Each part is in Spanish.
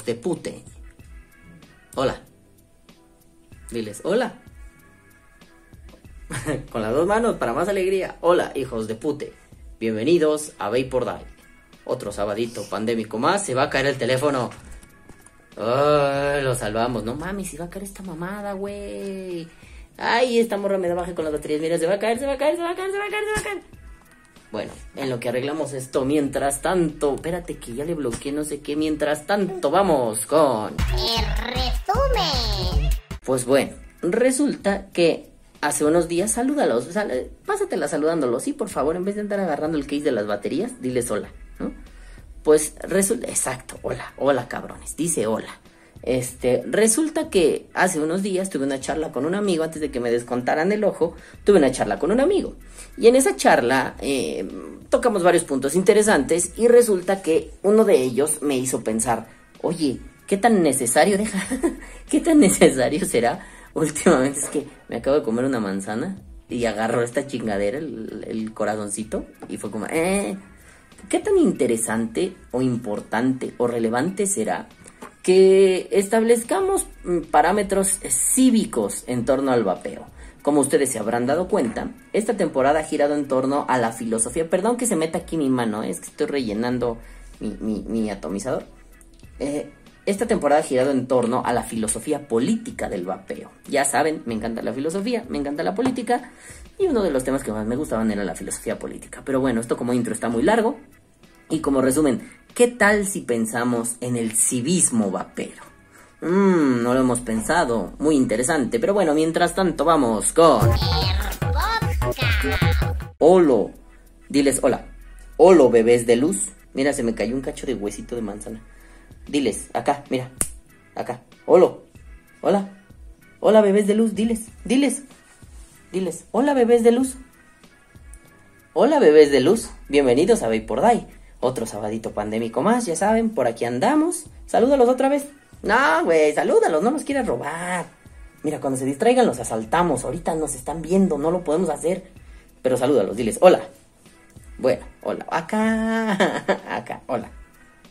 Hijos de pute. Hola. Diles, hola. Con las dos manos para más alegría. Hola, hijos de pute. Bienvenidos a Vapor Die. Otro sabadito pandémico más. Se va a caer el teléfono. Ay, lo salvamos. No mames, se va a caer esta mamada, güey. Ay, esta morra me da baja con las baterías. Mira, se va a caer, se va a caer, se va a caer, se va a caer, se va a caer. Bueno, en lo que arreglamos esto, mientras tanto, espérate que ya le bloqueé no sé qué, mientras tanto, vamos con... El resumen. Pues bueno, resulta que hace unos días, salúdalos, sea, pásatela saludándolos, sí, por favor, en vez de andar agarrando el case de las baterías, diles hola, ¿no? Pues resulta, exacto, hola, hola cabrones, dice hola. Este, resulta que hace unos días tuve una charla con un amigo antes de que me descontaran el ojo, tuve una charla con un amigo. Y en esa charla eh, tocamos varios puntos interesantes y resulta que uno de ellos me hizo pensar, oye, ¿qué tan necesario, deja, qué tan necesario será? Últimamente es que me acabo de comer una manzana y agarró esta chingadera, el, el corazoncito, y fue como, eh, ¿qué tan interesante o importante o relevante será que establezcamos mm, parámetros cívicos en torno al vapeo. Como ustedes se habrán dado cuenta, esta temporada ha girado en torno a la filosofía. Perdón que se meta aquí mi mano, ¿eh? es que estoy rellenando mi, atomizador. Eh, esta temporada ha girado en torno a la filosofía política del vapeo. Ya saben, me encanta la filosofía, me encanta la política, y uno de los temas que más me gustaban era la filosofía política. Pero bueno, esto como intro está muy largo, y como resumen, ¿Qué tal si pensamos en el civismo vapero? Mmm, no lo hemos pensado. Muy interesante. Pero bueno, mientras tanto vamos con... Holo. Diles hola. Holo, bebés de luz. Mira, se me cayó un cacho de huesito de manzana. Diles, acá, mira. Acá. Holo. Hola. Hola, bebés de luz. Diles, diles. Diles, hola, bebés de luz. Hola, bebés de luz. Bienvenidos a Vapor Die otro sabadito pandémico más, ya saben, por aquí andamos. Salúdalos otra vez. No, güey, salúdalos, no nos quieras robar. Mira, cuando se distraigan los asaltamos. Ahorita nos están viendo, no lo podemos hacer. Pero salúdalos, diles, hola. Bueno, hola. Acá, acá, hola.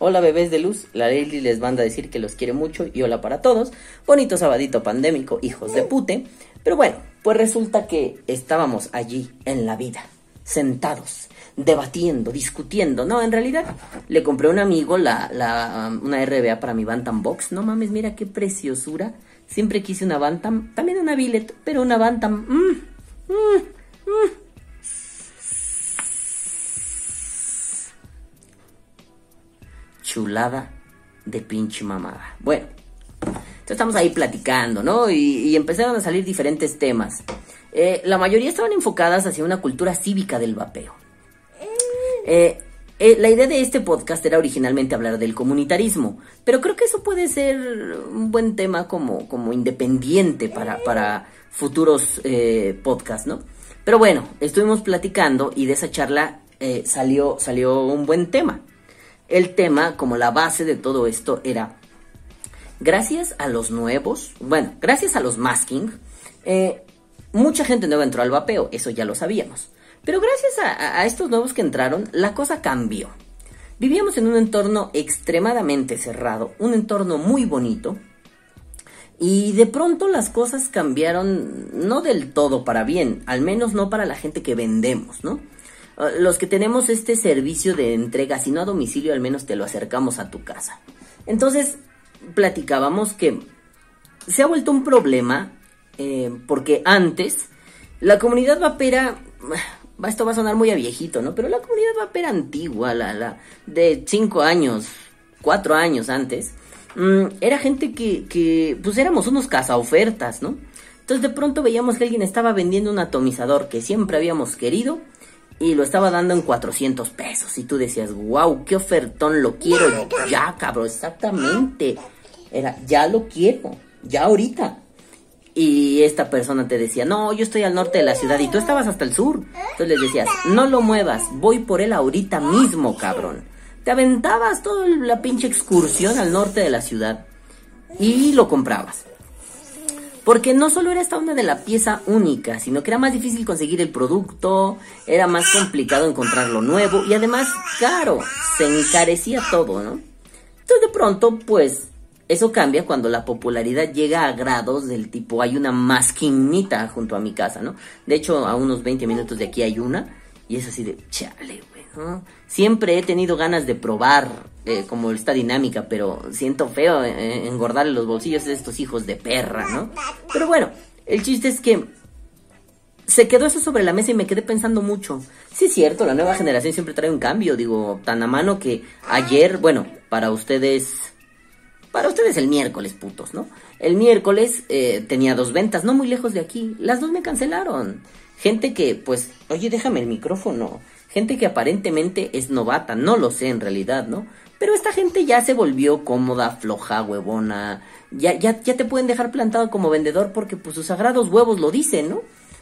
Hola bebés de luz, la Lady les manda a decir que los quiere mucho y hola para todos. Bonito sabadito pandémico, hijos de pute. Pero bueno, pues resulta que estábamos allí en la vida, sentados, debatiendo, discutiendo. No, en realidad le compré a un amigo la, una RBA para mi Bantam Box. No mames, mira qué preciosura. Siempre quise una Bantam, también una Billet, pero una Bantam. Mm, mm, mm. Chulada de pinche mamada. Bueno, entonces estamos ahí platicando, ¿no? Y, empezaron a salir diferentes temas. Eh, la mayoría estaban enfocadas hacia una cultura cívica del vapeo. Eh, eh, la idea de este podcast era originalmente hablar del comunitarismo, pero creo que eso puede ser un buen tema como, como independiente para, para futuros eh, podcasts, ¿no? Pero bueno, estuvimos platicando y de esa charla salió, salió un buen tema. El tema, como la base de todo esto, era, gracias a los nuevos, bueno, gracias a los masking, mucha gente nueva entró al vapeo, eso ya lo sabíamos. Pero gracias a, estos nuevos que entraron, la cosa cambió. Vivíamos en un entorno extremadamente cerrado, un entorno muy bonito, y de pronto las cosas cambiaron no del todo para bien, al menos no para la gente que vendemos, ¿no? Ah, los que tenemos este servicio de entrega, si no a domicilio, al menos te lo acercamos a tu casa. Entonces, platicábamos que se ha vuelto un problema eh, porque antes la comunidad vapera esto va a sonar muy a viejito, ¿no? Pero la comunidad vapera antigua, la, la de cinco años, cuatro años antes, mm, era gente que, que, pues éramos unos cazaofertas, ¿no? Entonces de pronto veíamos que alguien estaba vendiendo un atomizador que siempre habíamos querido y lo estaba dando en 400 pesos. Y tú decías, wow, qué ofertón, lo quiero ya, cabrón, exactamente. Era, ya lo quiero, ya ahorita y esta persona te decía, no, yo estoy al norte de la ciudad y tú estabas hasta el sur. Entonces les decías, no lo muevas, voy por él ahorita mismo, cabrón. Te aventabas toda la pinche excursión al norte de la ciudad y lo comprabas. Porque no solo era esta onda de la pieza única, sino que era más difícil conseguir el producto, era más complicado encontrar lo nuevo y además caro, se encarecía todo, ¿no? Entonces de pronto, pues, eso cambia cuando la popularidad llega a grados del tipo, hay una masquinita junto a mi casa, ¿no? De hecho, a unos 20 minutos de aquí hay una, y es así de, chale, güey, ¿no? Siempre he tenido ganas de probar eh, como esta dinámica, pero siento feo eh, engordarle los bolsillos de estos hijos de perra, ¿no? Pero bueno, el chiste es que se quedó eso sobre la mesa y me quedé pensando mucho. Sí es cierto, la nueva generación siempre trae un cambio, digo, tan a mano que ayer, bueno, para ustedes para ustedes el miércoles, putos, ¿no? El miércoles eh, tenía dos ventas, no muy lejos de aquí. Las dos me cancelaron. Gente que, pues, oye, déjame el micrófono. Gente que aparentemente es novata, no lo sé en realidad, ¿no? Pero esta gente ya se volvió cómoda, floja, huevona. Ya, ya, ya te pueden dejar plantado como vendedor porque pues sus sagrados huevos lo dicen, ¿no?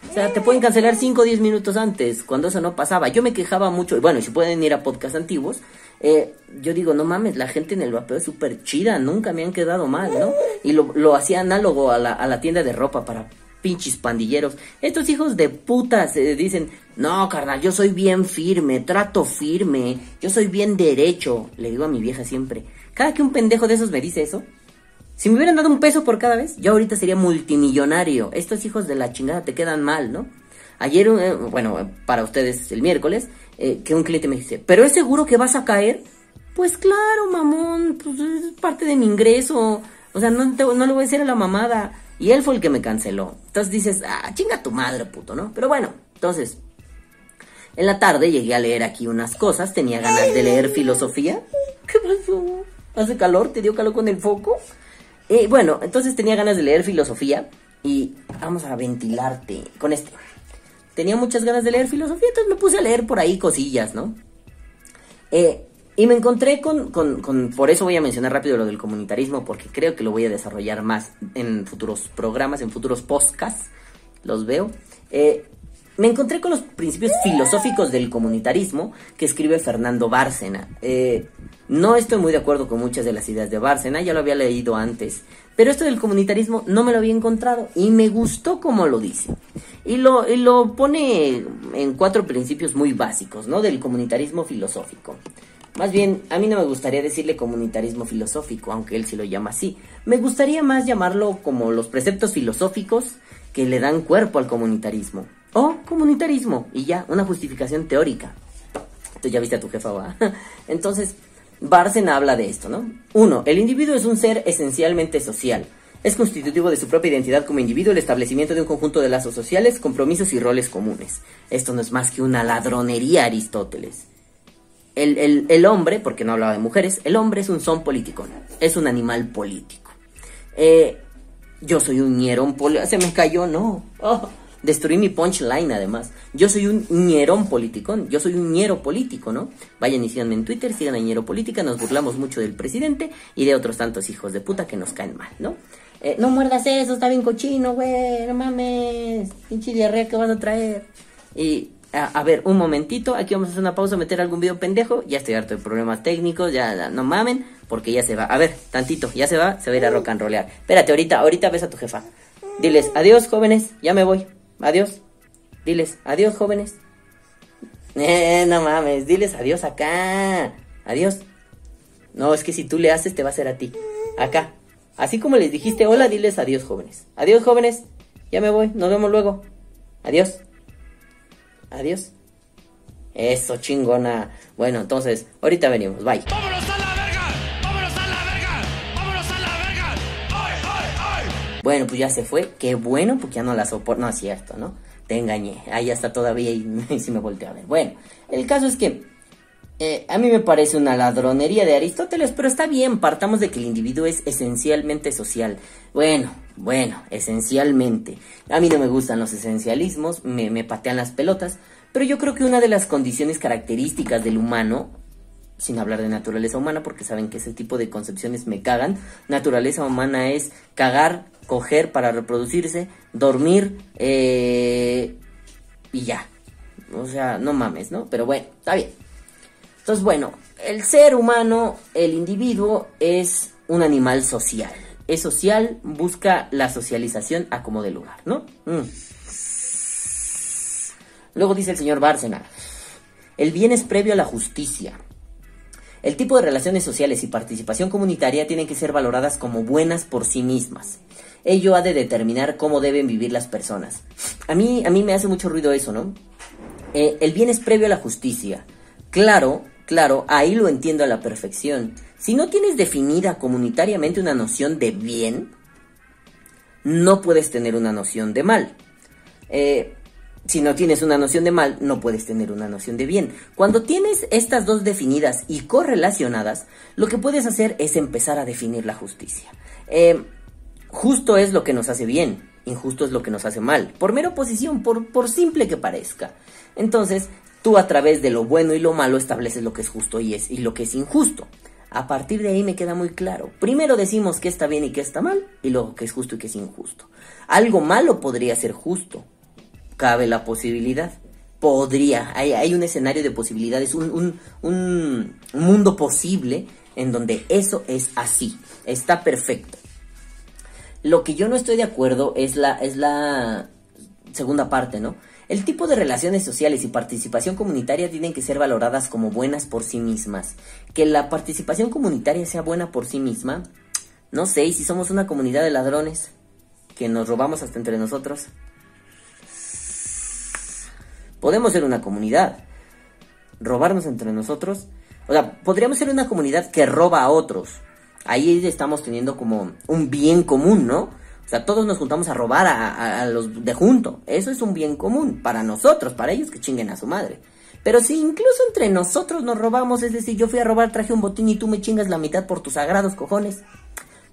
O sea, te pueden cancelar 5 o 10 minutos antes, cuando eso no pasaba. Yo me quejaba mucho, bueno, si pueden ir a podcast antiguos, eh, yo digo, no mames, la gente en el vapeo es súper chida, nunca me han quedado mal, ¿no? Y lo, lo hacía análogo a la, a la tienda de ropa para pinches pandilleros. Estos hijos de puta se dicen, no, carnal, yo soy bien firme, trato firme, yo soy bien derecho. Le digo a mi vieja siempre, cada que un pendejo de esos me dice eso, si me hubieran dado un peso por cada vez, yo ahorita sería multimillonario. Estos hijos de la chingada te quedan mal, ¿no? Ayer, eh, bueno, para ustedes el miércoles, eh, que un cliente me dice, ¿pero es seguro que vas a caer? Pues claro, mamón, pues es parte de mi ingreso. O sea, no, no le voy a decir a la mamada. Y él fue el que me canceló. Entonces dices, ah, chinga tu madre, puto, ¿no? Pero bueno, entonces, en la tarde llegué a leer aquí unas cosas. Tenía ganas de leer filosofía. ¿Qué pasó? ¿Hace calor? ¿Te dio calor con el foco? Eh, bueno, entonces tenía ganas de leer filosofía y vamos a ventilarte con este. Tenía muchas ganas de leer filosofía, entonces me puse a leer por ahí cosillas, ¿no? Eh, y me encontré con, con, por eso voy a mencionar rápido lo del comunitarismo, porque creo que lo voy a desarrollar más en futuros programas, en futuros podcasts, los veo. Eh, me encontré con los principios filosóficos del comunitarismo que escribe Fernando Bárcena. Eh, no estoy muy de acuerdo con muchas de las ideas de Bárcena, ya lo había leído antes, pero esto del comunitarismo no me lo había encontrado y me gustó como lo dice. Y lo, y lo pone en cuatro principios muy básicos, ¿no? Del comunitarismo filosófico. Más bien, a mí no me gustaría decirle comunitarismo filosófico, aunque él sí lo llama así. Me gustaría más llamarlo como los preceptos filosóficos que le dan cuerpo al comunitarismo. O comunitarismo, y ya, una justificación teórica. Tú ya viste a tu jefa. Entonces, Barsen habla de esto, ¿no? Uno, el individuo es un ser esencialmente social. Es constitutivo de su propia identidad como individuo el establecimiento de un conjunto de lazos sociales, compromisos y roles comunes. Esto no es más que una ladronería, Aristóteles. El, el, el hombre, porque no hablaba de mujeres, el hombre es un son político, es un animal político. Eh, yo soy un ñerón político. Se me cayó, no. Oh. Destruí mi punchline además. Yo soy un ñerón politicón, yo soy un ñero político, ¿no? Vayan y síganme en Twitter, sigan a ñero política, nos burlamos mucho del presidente y de otros tantos hijos de puta que nos caen mal, ¿no? Eh, no muerdas eso, está bien cochino, güey, no mames, pinche diarrea que vas a traer. Y a, ver, un momentito, aquí vamos a hacer una pausa, meter algún video pendejo, ya estoy harto de problemas técnicos, ya, ya no mamen, porque ya se va. A ver, tantito, ya se va, se va a ir a rock and rollear. Espérate, ahorita, ahorita ves a tu jefa. Diles, adiós jóvenes, ya me voy. Adiós. Diles, adiós, jóvenes. Eh, no mames, diles adiós acá. Adiós. No, es que si tú le haces, te va a hacer a ti. Acá. Así como les dijiste hola, diles adiós, jóvenes. Adiós, jóvenes. Ya me voy. Nos vemos luego. Adiós. Adiós. Eso, chingona. Bueno, entonces, ahorita venimos. Bye. Bueno, pues ya se fue. Qué bueno, porque ya no la soporto. No es cierto, ¿no? Te engañé. Ahí está todavía y, y me volteé a ver. Bueno, el caso es que eh, a mí me parece una ladronería de Aristóteles, pero está bien, partamos de que el individuo es esencialmente social. Bueno, bueno, esencialmente. A mí no me gustan los esencialismos, me, me patean las pelotas, pero yo creo que una de las condiciones características del humano, sin hablar de naturaleza humana, porque saben que ese tipo de concepciones me cagan, naturaleza humana es cagar, coger para reproducirse, dormir eh, y ya. O sea, no mames, ¿no? Pero bueno, está bien. Entonces, bueno, el ser humano, el individuo, es un animal social. Es social, busca la socialización a como de lugar, ¿no? Mm. Luego dice el señor Bárcena, el bien es previo a la justicia. El tipo de relaciones sociales y participación comunitaria tienen que ser valoradas como buenas por sí mismas. Ello ha de determinar cómo deben vivir las personas. A mí, a mí me hace mucho ruido eso, ¿no? Eh, el bien es previo a la justicia. Claro, claro, ahí lo entiendo a la perfección. Si no tienes definida comunitariamente una noción de bien, no puedes tener una noción de mal. Eh, si no tienes una noción de mal, no puedes tener una noción de bien. Cuando tienes estas dos definidas y correlacionadas, lo que puedes hacer es empezar a definir la justicia. Eh, justo es lo que nos hace bien, injusto es lo que nos hace mal, por mera oposición, por, por simple que parezca. Entonces, tú a través de lo bueno y lo malo estableces lo que es justo y, es, y lo que es injusto. A partir de ahí me queda muy claro. Primero decimos que está bien y que está mal, y luego que es justo y que es injusto. Algo malo podría ser justo, cabe la posibilidad. Podría, hay, hay un escenario de posibilidades, un, un, un mundo posible en donde eso es así, está perfecto. Lo que yo no estoy de acuerdo es la, es la segunda parte, ¿no? El tipo de relaciones sociales y participación comunitaria tienen que ser valoradas como buenas por sí mismas. Que la participación comunitaria sea buena por sí misma, no sé, ¿y si somos una comunidad de ladrones que nos robamos hasta entre nosotros. Podemos ser una comunidad. Robarnos entre nosotros. O sea, podríamos ser una comunidad que roba a otros. Ahí estamos teniendo como un bien común, ¿no? O sea, todos nos juntamos a robar a, a- los de junto. Eso es un bien común para nosotros, para ellos que chinguen a su madre. Pero si incluso entre nosotros nos robamos, es decir, yo fui a robar, traje un botín y tú me chingas la mitad por tus sagrados cojones.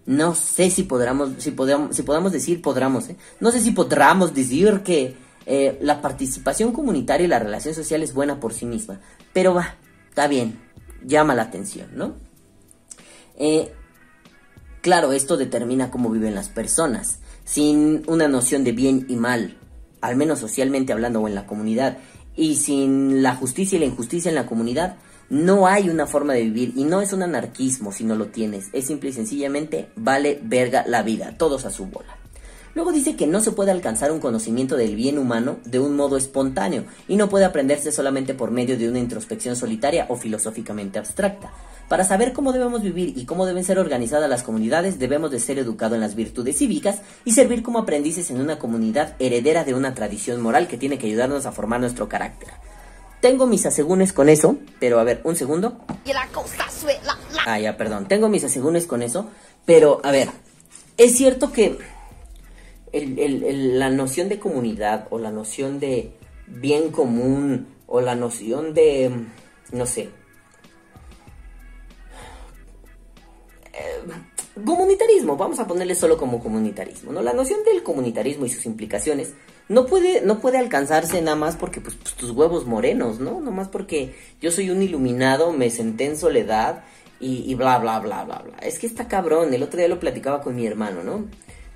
No sé si podamos, si podamos, si podamos decir, podamos, ¿eh? No sé si podamos decir que eh, la participación comunitaria y la relación social es buena por sí misma. Pero va, está bien, llama la atención, ¿no? Eh, claro, esto determina cómo viven las personas. Sin una noción de bien y mal, al menos socialmente hablando o en la comunidad, y sin la justicia y la injusticia en la comunidad, no hay una forma de vivir y no es un anarquismo si no lo tienes. Es simple y sencillamente vale verga la vida, todos a su bola. Luego dice que no se puede alcanzar un conocimiento del bien humano de un modo espontáneo y no puede aprenderse solamente por medio de una introspección solitaria o filosóficamente abstracta. Para saber cómo debemos vivir y cómo deben ser organizadas las comunidades, debemos de ser educados en las virtudes cívicas y servir como aprendices en una comunidad heredera de una tradición moral que tiene que ayudarnos a formar nuestro carácter. Tengo mis asegúnes con eso, pero a ver, un segundo. Ah, ya, perdón. Tengo mis asegúnes con eso. Pero, a ver, es cierto que el- la noción de comunidad o la noción de bien común o la noción de, no sé, eh, comunitarismo, vamos a ponerle solo como comunitarismo, ¿no? La noción del comunitarismo y sus implicaciones no puede, no puede alcanzarse nada más porque pues, pues, tus huevos morenos, ¿no? No más porque yo soy un iluminado, me senté en soledad y, y bla, bla, bla, bla, bla. Es que está cabrón, el otro día lo platicaba con mi hermano, ¿no?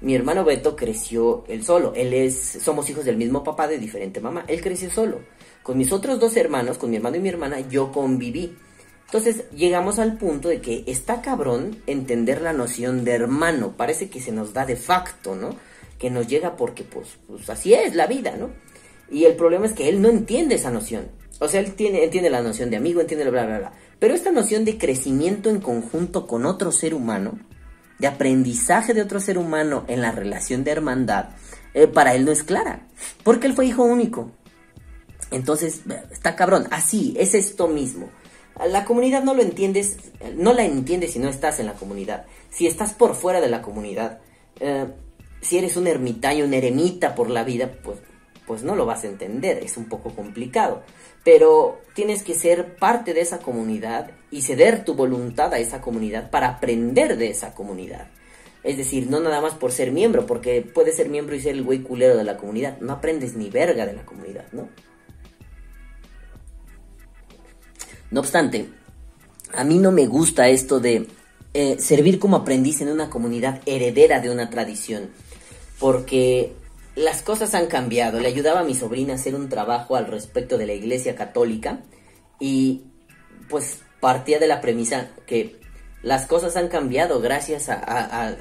Mi hermano Beto creció él solo, él es, somos hijos del mismo papá de diferente mamá, él creció solo. Con mis otros dos hermanos, con mi hermano y mi hermana, yo conviví. Entonces llegamos al punto de que está cabrón entender la noción de hermano. Parece que se nos da de facto, ¿no? Que nos llega porque pues, pues así es la vida, ¿no? Y el problema es que él no entiende esa noción. O sea, él tiene, entiende la noción de amigo, entiende la bla, bla, bla. Pero esta noción de crecimiento en conjunto con otro ser humano, de aprendizaje de otro ser humano en la relación de hermandad, eh, para él no es clara. Porque él fue hijo único. Entonces, está cabrón. Así, es esto mismo. La comunidad no lo entiendes, no la entiendes si no estás en la comunidad. Si estás por fuera de la comunidad, eh, si eres un ermitaño, un eremita por la vida, pues, pues no lo vas a entender, es un poco complicado. Pero tienes que ser parte de esa comunidad y ceder tu voluntad a esa comunidad para aprender de esa comunidad. Es decir, no nada más por ser miembro, porque puedes ser miembro y ser el güey culero de la comunidad. No aprendes ni verga de la comunidad, ¿no? No obstante, a mí no me gusta esto de eh, servir como aprendiz en una comunidad heredera de una tradición, porque las cosas han cambiado. Le ayudaba a mi sobrina a hacer un trabajo al respecto de la Iglesia Católica y pues partía de la premisa que las cosas han cambiado gracias a, a-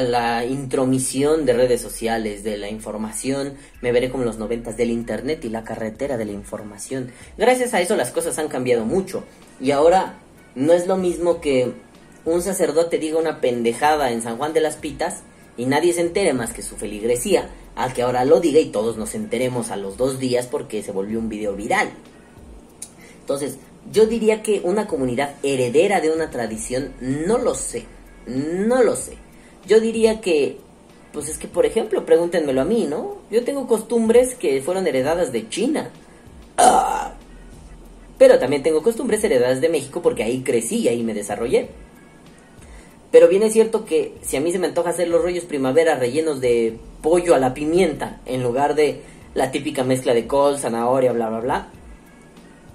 la intromisión de redes sociales, de la información, me veré como los noventas, del internet y la carretera de la información. Gracias a eso las cosas han cambiado mucho y ahora No es lo mismo que un sacerdote diga una pendejada en San Juan de las Pitas y nadie se entere más que su feligresía, al que ahora lo diga y todos nos enteremos a los dos días porque se volvió un video viral. Entonces, yo diría que una comunidad heredera de una tradición, no lo sé, no lo sé. Yo diría que, pues es que, por ejemplo, pregúntenmelo a mí, ¿no? Yo tengo costumbres que fueron heredadas de China. Ah. Pero también tengo costumbres heredadas de México porque ahí crecí y ahí me desarrollé. Pero bien es cierto que si a mí se me antoja hacer los rollos primavera rellenos de pollo a la pimienta en lugar de la típica mezcla de col, zanahoria, bla, bla, bla,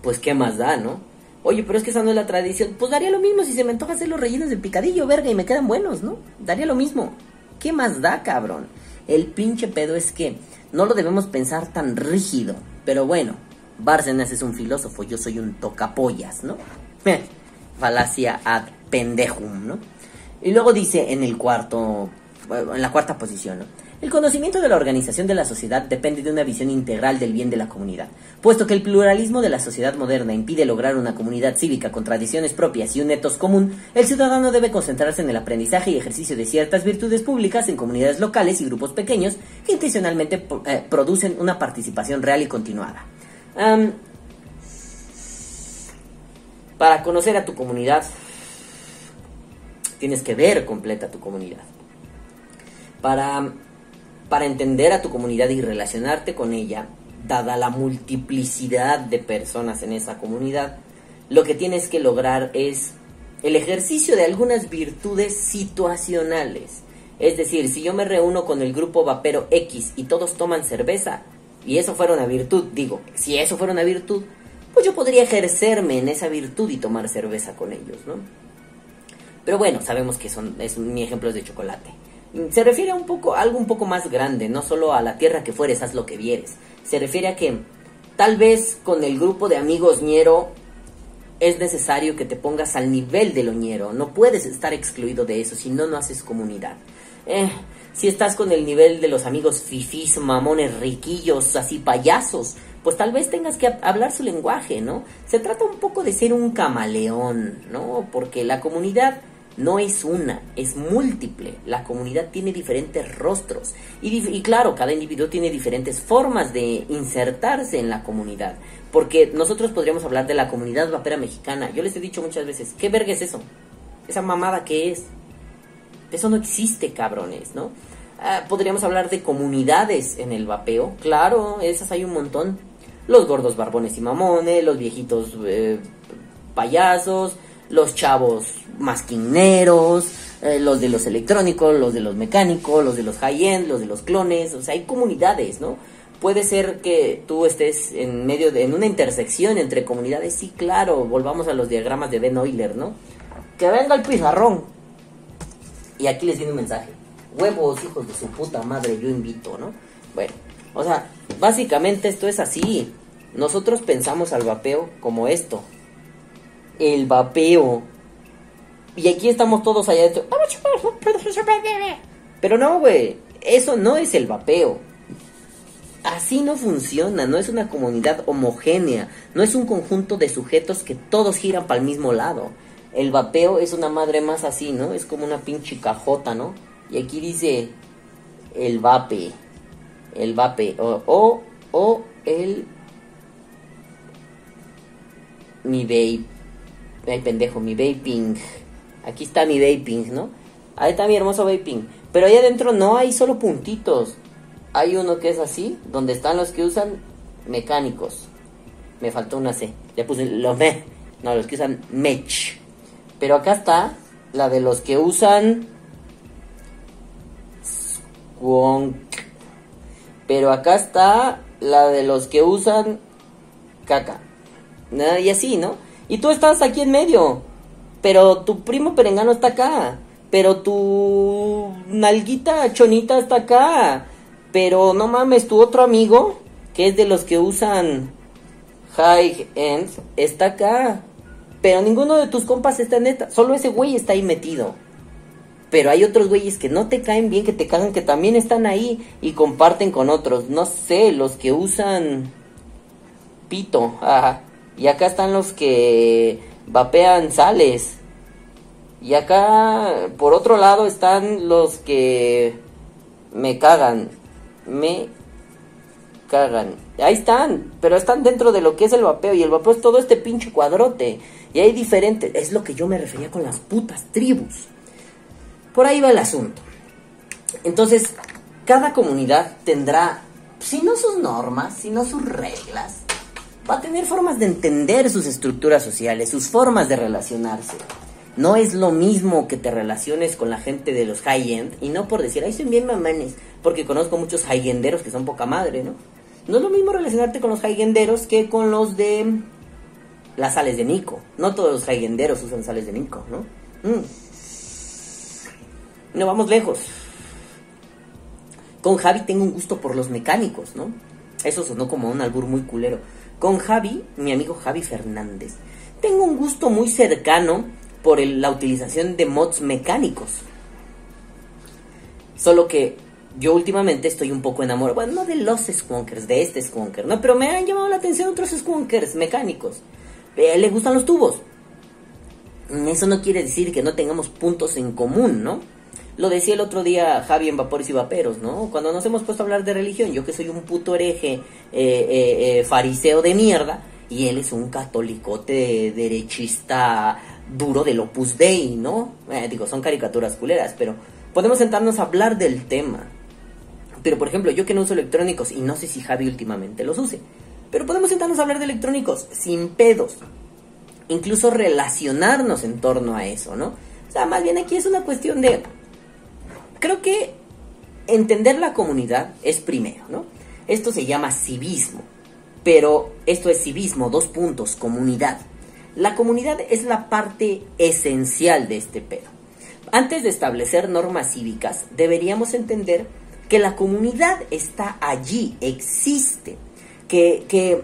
pues qué más da, ¿no? Oye, pero es que esa no es la tradición. Pues daría lo mismo si se me antoja hacer los rellenos de picadillo, verga, y me quedan buenos, ¿no? Daría lo mismo. ¿Qué más da, cabrón? El pinche pedo es que no lo debemos pensar tan rígido. Pero bueno, Bárcenas es un filósofo, yo soy un tocapollas, ¿no? Falacia ad pendejum, ¿no? Y luego dice en el cuarto, en la cuarta posición, ¿no? El conocimiento de la organización de la sociedad depende de una visión integral del bien de la comunidad. Puesto que el pluralismo de la sociedad moderna impide lograr una comunidad cívica con tradiciones propias y un etos común, el ciudadano debe concentrarse en el aprendizaje y ejercicio de ciertas virtudes públicas en comunidades locales y grupos pequeños que intencionalmente eh, producen una participación real y continuada. Um, para conocer a tu comunidad, tienes que ver completa tu comunidad. Para, para entender a tu comunidad y relacionarte con ella, dada la multiplicidad de personas en esa comunidad, lo que tienes que lograr es el ejercicio de algunas virtudes situacionales. Es decir, si yo me reúno con el grupo vapero X y todos toman cerveza, y eso fuera una virtud, digo, si eso fuera una virtud, pues yo podría ejercerme en esa virtud y tomar cerveza con ellos, ¿no? Pero bueno, sabemos que son, es mi ejemplo es de chocolate. Se refiere a un poco, algo un poco más grande, no solo a la tierra que fueres, haz lo que vieres. Se refiere a que tal vez con el grupo de amigos ñero es necesario que te pongas al nivel del oñero. No puedes estar excluido de eso, si no, no haces comunidad. Eh, si estás con el nivel de los amigos fifís, mamones, riquillos, así payasos, pues tal vez tengas que hablar su lenguaje, ¿no? Se trata un poco de ser un camaleón, ¿no? Porque la comunidad no es una, es múltiple. La comunidad tiene diferentes rostros. Y, claro, cada individuo tiene diferentes formas de insertarse en la comunidad. Porque nosotros podríamos hablar de la comunidad vapera mexicana. Yo les he dicho muchas veces, ¿qué verga es eso? Esa mamada que es. Eso no existe, cabrones, ¿no? Ah, podríamos hablar de comunidades en el vapeo. Claro, esas hay un montón. Los gordos barbones y mamones, los viejitos eh, payasos, los chavos masquineros, eh, los de los electrónicos, los de los mecánicos, los de los high-end, los de los clones. O sea, hay comunidades, ¿no? Puede ser que tú estés en medio de en una intersección entre comunidades. Sí, claro, volvamos a los diagramas de Ben Euler, ¿no? Que venga el pizarrón. Y aquí les viene un mensaje huevos, hijos de su puta madre, yo invito, ¿no? Bueno, o sea, básicamente esto es así. Nosotros pensamos al vapeo como esto. El vapeo. Y aquí estamos todos allá adentro. Pero no, güey. Eso no es el vapeo. Así no funciona, no es una comunidad homogénea, no es un conjunto de sujetos que todos giran para el mismo lado. El vapeo es una madre más así, ¿no? Es como una pinche cajota, ¿no? Y aquí dice el vape. El vape. O, o, el. Mi vape. Ay, pendejo, mi vaping. Aquí está mi vaping, ¿no? Ahí está mi hermoso vaping. Pero ahí adentro no hay solo puntitos. Hay uno que es así, donde están los que usan mecánicos. Me faltó una C. Le puse los me. No, los que usan mech. Pero acá está la de los que usan pero acá está la de los que usan caca. Y así, ¿no? Y tú estás aquí en medio. Pero tu primo perengano está acá. Pero tu nalguita chonita está acá. Pero no mames, tu otro amigo, que es de los que usan high end, está acá. Pero ninguno de tus compas está en esta. Solo ese güey está ahí metido. Pero hay otros güeyes que no te caen bien, que te cagan, que también están ahí y comparten con otros. No sé, los que usan pito. Ajá. Y acá están los que vapean sales. Y acá, por otro lado, están los que me cagan. Me cagan. Ahí están, pero están dentro de lo que es el vapeo. Y el vapeo es todo este pinche cuadrote. Y hay diferentes. Es lo que yo me refería con las putas tribus. Por ahí va el asunto. Entonces, cada comunidad tendrá, si no sus normas, si no sus reglas, va a tener formas de entender sus estructuras sociales, sus formas de relacionarse. No es lo mismo que te relaciones con la gente de los high-end, y no por decir, ay, son bien mamanes, porque conozco muchos high-enderos que son poca madre, ¿no? No es lo mismo relacionarte con los high-enderos que con los de las sales de Nico. No todos los high-enderos usan sales de Nico, ¿no? Mm. No vamos lejos. Con Javi tengo un gusto por los mecánicos, ¿no? Eso sonó como un albur muy culero. Con Javi, mi amigo Javi Fernández, tengo un gusto muy cercano por la utilización de mods mecánicos. Solo que yo últimamente estoy un poco enamorado, bueno, no de los Skunkers, de este Skunker, ¿no? Pero me han llamado la atención otros Skunkers mecánicos. Le gustan los tubos. Eso no quiere decir que no tengamos puntos en común, ¿no? Lo decía el otro día Javi en Vapores y Vaperos, ¿no? Cuando nos hemos puesto a hablar de religión, yo que soy un puto hereje eh, eh, eh, fariseo de mierda, y él es un catolicote derechista duro del Opus Dei, ¿no? Eh, digo, son caricaturas culeras, pero podemos sentarnos a hablar del tema. Pero por ejemplo, yo que no uso electrónicos, y no sé si Javi últimamente los use, pero podemos sentarnos a hablar de electrónicos sin pedos incluso relacionarnos en torno a eso, ¿no? O sea, más bien aquí es una cuestión de... Creo que entender la comunidad es primero, ¿no? Esto se llama civismo, pero esto es civismo, dos puntos, comunidad. La comunidad es la parte esencial de este pedo. Antes de establecer normas cívicas, deberíamos entender que la comunidad está allí, existe, que, que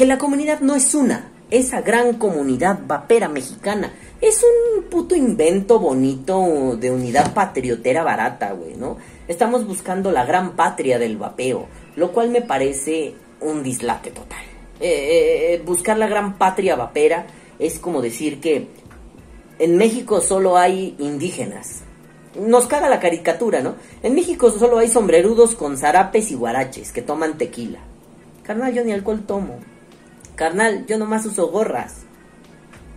que la comunidad no es una, esa gran comunidad vapera mexicana. Es un puto invento bonito de unidad patriotera barata, güey, ¿no? Estamos buscando la gran patria del vapeo, lo cual me parece un dislate total. Eh, eh, buscar la gran patria vapera es como decir que en México solo hay indígenas. Nos caga la caricatura, ¿no? En México solo hay sombrerudos con zarapes y guaraches que toman tequila. Carnal, yo ni alcohol tomo. Carnal, yo nomás uso gorras.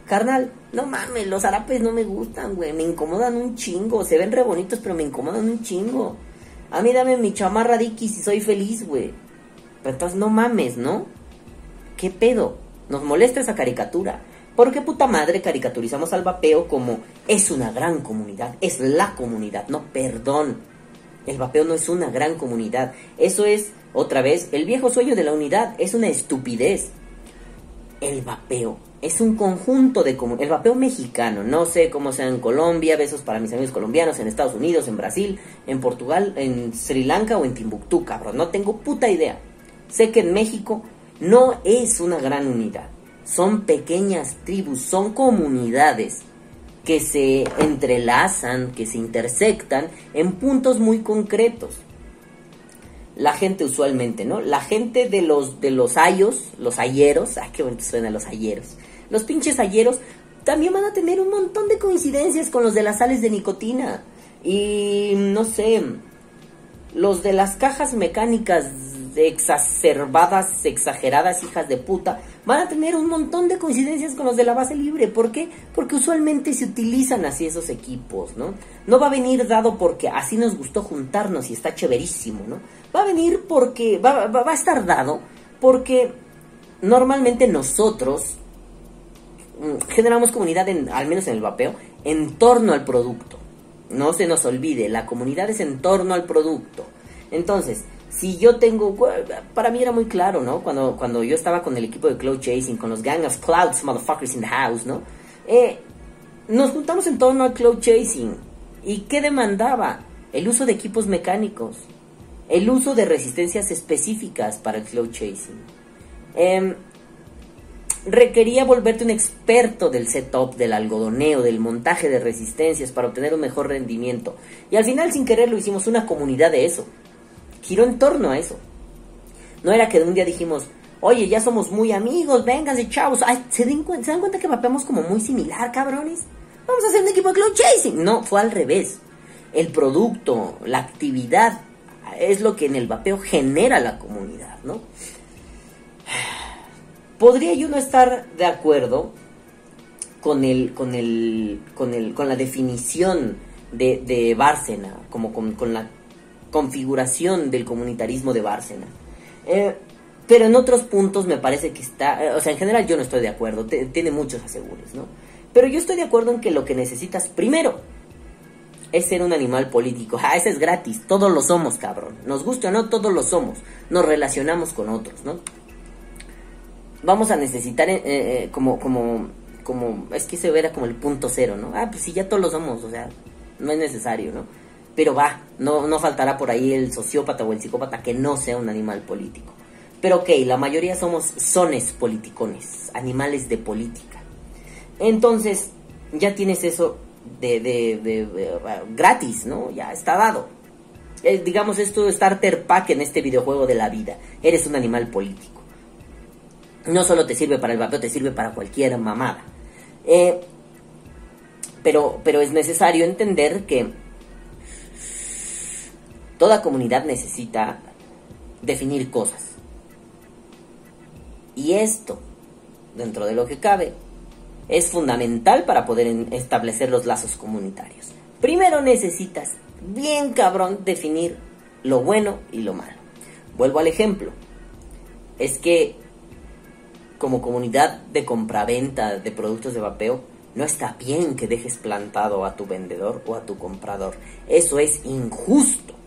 Carnal, no mames, los zarapes no me gustan, güey. Me incomodan un chingo. Se ven re bonitos, pero me incomodan un chingo. A mí dame mi chamarra Dickies y soy feliz, güey. Pero entonces no mames, ¿no? ¿Qué pedo? Nos molesta esa caricatura. ¿Por qué puta madre caricaturizamos al vapeo como es una gran comunidad? Es la comunidad, no, perdón. El vapeo no es una gran comunidad. Eso es, otra vez, el viejo sueño de la unidad. Es una estupidez. El vapeo es un conjunto de. El vapeo mexicano, no sé cómo sea en Colombia, besos para mis amigos colombianos, en Estados Unidos, en Brasil, en Portugal, en Sri Lanka o en Timbuktu, cabrón. No tengo puta idea. Sé que en México no es una gran unidad. Son pequeñas tribus, son comunidades que se entrelazan, que se intersectan en puntos muy concretos. La gente usualmente, ¿no? La gente de los de los ayos, los ayeros, ah, qué bonito suena los ayeros. Los pinches ayeros también van a tener un montón de coincidencias con los de las sales de nicotina. Y no sé, los de las cajas mecánicas exacerbadas, exageradas, hijas de puta, van a tener un montón de coincidencias con los de la base libre. ¿Por qué? Porque usualmente se utilizan así esos equipos, ¿no? No va a venir dado porque así nos gustó juntarnos y está chéverísimo, ¿no? Va a venir porque, va, a estar dado porque normalmente nosotros mm, generamos comunidad, en, al menos en el vapeo, en torno al producto. No se nos olvide, la comunidad es en torno al producto. Entonces, si yo tengo, para mí era muy claro, ¿no? Cuando, cuando yo estaba con el equipo de Cloud Chasing, con los Gang of Clouds Motherfuckers in the House, ¿no? Eh, nos juntamos en torno al Cloud Chasing. ¿Y qué demandaba? El uso de equipos mecánicos. El uso de resistencias específicas para el Cloud Chasing. Eh, requería volverte un experto del setup, del algodoneo, del montaje de resistencias para obtener un mejor rendimiento. Y al final, sin querer, lo hicimos una comunidad de eso. Giró en torno a eso. No era que de un día dijimos, Oye, ya somos muy amigos, vénganse, chavos. Ay, ¿se, den cuen- ¿se dan cuenta que vapeamos como muy similar, cabrones? Vamos a hacer un equipo de cloud chasing. No, fue al revés. El producto, la actividad, es lo que en el vapeo genera la comunidad, ¿no? Podría yo no estar de acuerdo con el, con el, con el, con la definición de, de Bárcena, como con la configuración del comunitarismo de Bárcena. Eh, pero en otros puntos me parece que está, eh, o sea, en general yo no estoy de acuerdo, tiene muchos asegures, ¿no? Pero yo estoy de acuerdo en que lo que necesitas primero es ser un animal político. Ah, ese es gratis, todos lo somos, cabrón. Nos guste o no, todos lo somos. Nos relacionamos con otros, ¿no? Vamos a necesitar, eh, eh, como, como, como, es que se verá como el punto cero, ¿no? Ah, pues sí, ya todos lo somos, o sea, no es necesario, ¿no? Pero va, no, no faltará por ahí el sociópata o el psicópata que no sea un animal político. Pero ok, la mayoría somos sones politicones, animales de política. Entonces, ya tienes eso de, de, de- gratis, ¿no? Ya está dado. Eh, digamos, esto starter pack en este videojuego de la vida. Eres un animal político. No solo te sirve para el vapeo, te sirve para cualquier mamada. Eh, pero, pero es necesario entender que toda comunidad necesita definir cosas. Y esto, dentro de lo que cabe, es fundamental para poder establecer los lazos comunitarios. Primero necesitas, bien cabrón, definir lo bueno y lo malo. Vuelvo al ejemplo. Es que como comunidad de compraventa de productos de vapeo, no está bien que dejes plantado a tu vendedor o a tu comprador. Eso es injusto.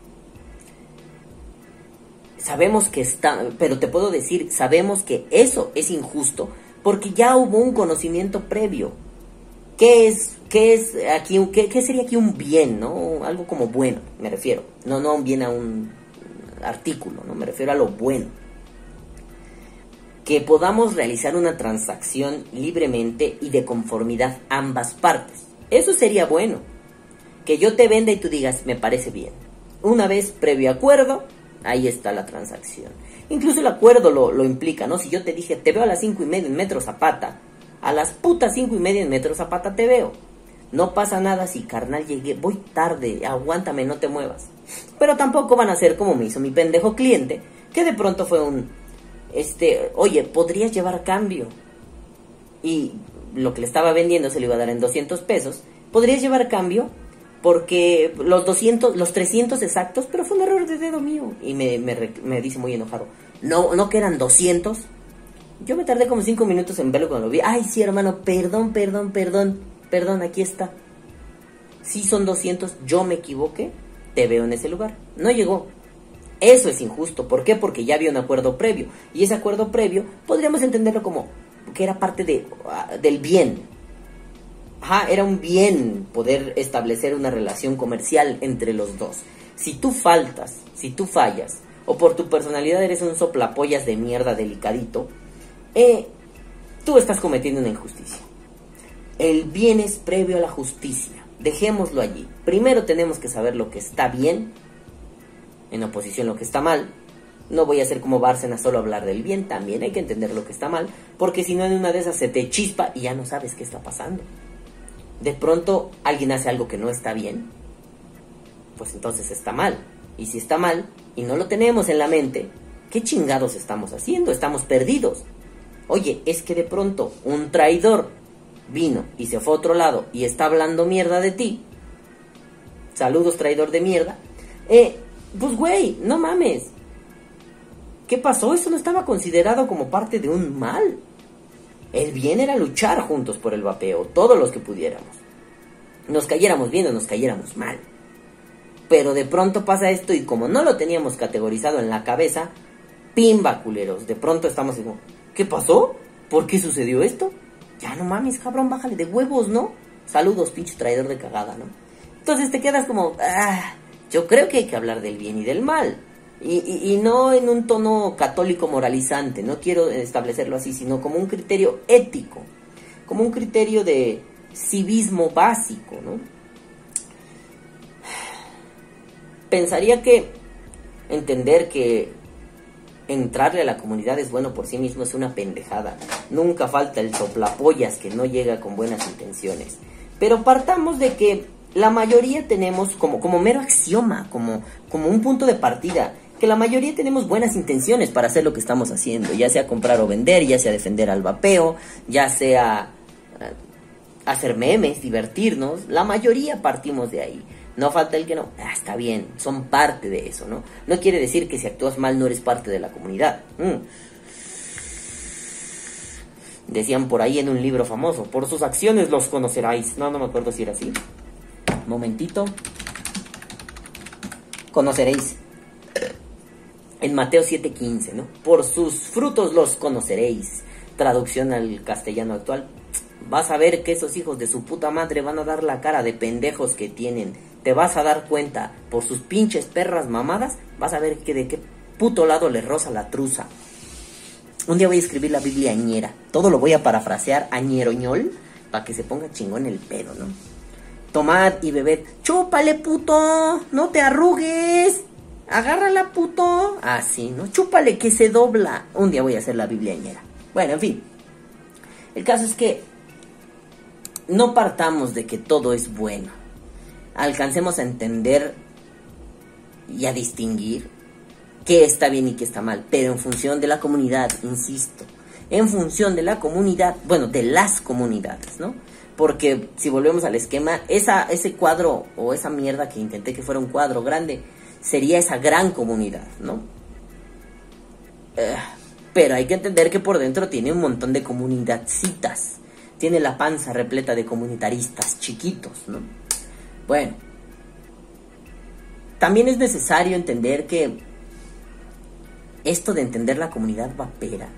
Sabemos que está, pero te puedo decir, sabemos que eso es injusto porque ya hubo un conocimiento previo. ¿Qué es, qué es aquí, qué, sería aquí un bien, no? Algo como bueno, me refiero. No, no un bien a un artículo, no me refiero a lo bueno que podamos realizar una transacción libremente y de conformidad ambas partes. Eso sería bueno. Que yo te venda y tú digas, me parece bien. Una vez previo acuerdo, ahí está la transacción. Incluso el acuerdo lo, lo implica, ¿no? Si yo te dije, te veo a las cinco y media en Metro Zapata, a las putas cinco y media en Metro Zapata te veo. No pasa nada si carnal llegué, voy tarde, aguántame, no te muevas. Pero tampoco van a ser como me hizo mi pendejo cliente, que de pronto fue un, este, oye, podrías llevar cambio. Y lo que le estaba vendiendo se lo iba a dar en 200 pesos. Podrías llevar cambio porque los 200, los 300 exactos, pero fue un error de dedo mío. Y me, me, me dice muy enojado, no, no que eran 200. Yo me tardé como 5 minutos en verlo cuando lo vi. Ay, sí, hermano, perdón, perdón, perdón, perdón, aquí está. Sí son 200, yo me equivoqué, te veo en ese lugar. No llegó. Eso es injusto. ¿Por qué? Porque ya había un acuerdo previo. Y ese acuerdo previo podríamos entenderlo como que era parte de, ah, del bien. Ajá, era un bien poder establecer una relación comercial entre los dos. Si tú faltas, si tú fallas, o por tu personalidad eres un soplapollas de mierda delicadito, eh, tú estás cometiendo una injusticia. El bien es previo a la justicia. Dejémoslo allí. Primero tenemos que saber lo que está bien en oposición lo que está mal. No voy a hacer como Bárcena solo hablar del bien, también hay que entender lo que está mal, porque si no en una de esas se te chispa y ya no sabes qué está pasando. De pronto alguien hace algo que no está bien, pues entonces está mal. Y si está mal y no lo tenemos en la mente, ¿qué chingados estamos haciendo? Estamos perdidos. Oye, es que de pronto un traidor vino y se fue a otro lado y está hablando mierda de ti. Saludos, traidor de mierda. Eh, pues güey, no mames. ¿Qué pasó? Eso no estaba considerado como parte de un mal. El bien era luchar juntos por el vapeo, todos los que pudiéramos. Nos cayéramos bien o nos cayéramos mal. Pero de pronto pasa esto y como no lo teníamos categorizado en la cabeza, pimba culeros. De pronto estamos como, ¿qué pasó? ¿Por qué sucedió esto? Ya no mames, cabrón, bájale de huevos, ¿no? Saludos, pinche traidor de cagada, ¿no? Entonces te quedas como, ah, yo creo que hay que hablar del bien y del mal. Y, y- no en un tono católico moralizante, no quiero establecerlo así, sino como un criterio ético, como un criterio de civismo básico, ¿no? Pensaría que entender que entrarle a la comunidad es bueno por sí mismo es una pendejada. Nunca falta el soplapollas que no llega con buenas intenciones. Pero partamos de que la mayoría tenemos como, como mero axioma, como, como un punto de partida, que la mayoría tenemos buenas intenciones para hacer lo que estamos haciendo, ya sea comprar o vender, ya sea defender al vapeo, ya sea eh, hacer memes, divertirnos, la mayoría partimos de ahí. No falta el que no. Ah, está bien, son parte de eso, ¿no? No quiere decir que si actúas mal no eres parte de la comunidad. Mm. Decían por ahí en un libro famoso, por sus acciones los conoceráis. No, no me acuerdo si era así. Momentito. Conoceréis. En Mateo 7:15, ¿no? Por sus frutos los conoceréis. Traducción al castellano actual. Vas a ver que esos hijos de su puta madre van a dar la cara de pendejos que tienen. Te vas a dar cuenta por sus pinches perras mamadas. Vas a ver que de qué puto lado le roza la truza. Un día voy a escribir la Biblia añera. Todo lo voy a parafrasear añeroñol para que se ponga chingón el pedo, ¿no? Tomad y bebed. Chúpale, puto. No te arrugues. Agárrala, puto. Así, ¿no? Chúpale que se dobla. Un día voy a hacer la Biblia añera. Bueno, en fin. El caso es que no partamos de que todo es bueno. Alcancemos a entender y a distinguir qué está bien y qué está mal, pero en función de la comunidad, insisto, en función de la comunidad, bueno, de las comunidades, ¿no? Porque si volvemos al esquema, esa, ese cuadro o esa mierda que intenté que fuera un cuadro grande, sería esa gran comunidad, ¿no? Eh, pero hay que entender que por dentro tiene un montón de comunidadcitas. Tiene la panza repleta de comunitaristas chiquitos, ¿no? Bueno. También es necesario entender que esto de entender la comunidad vapera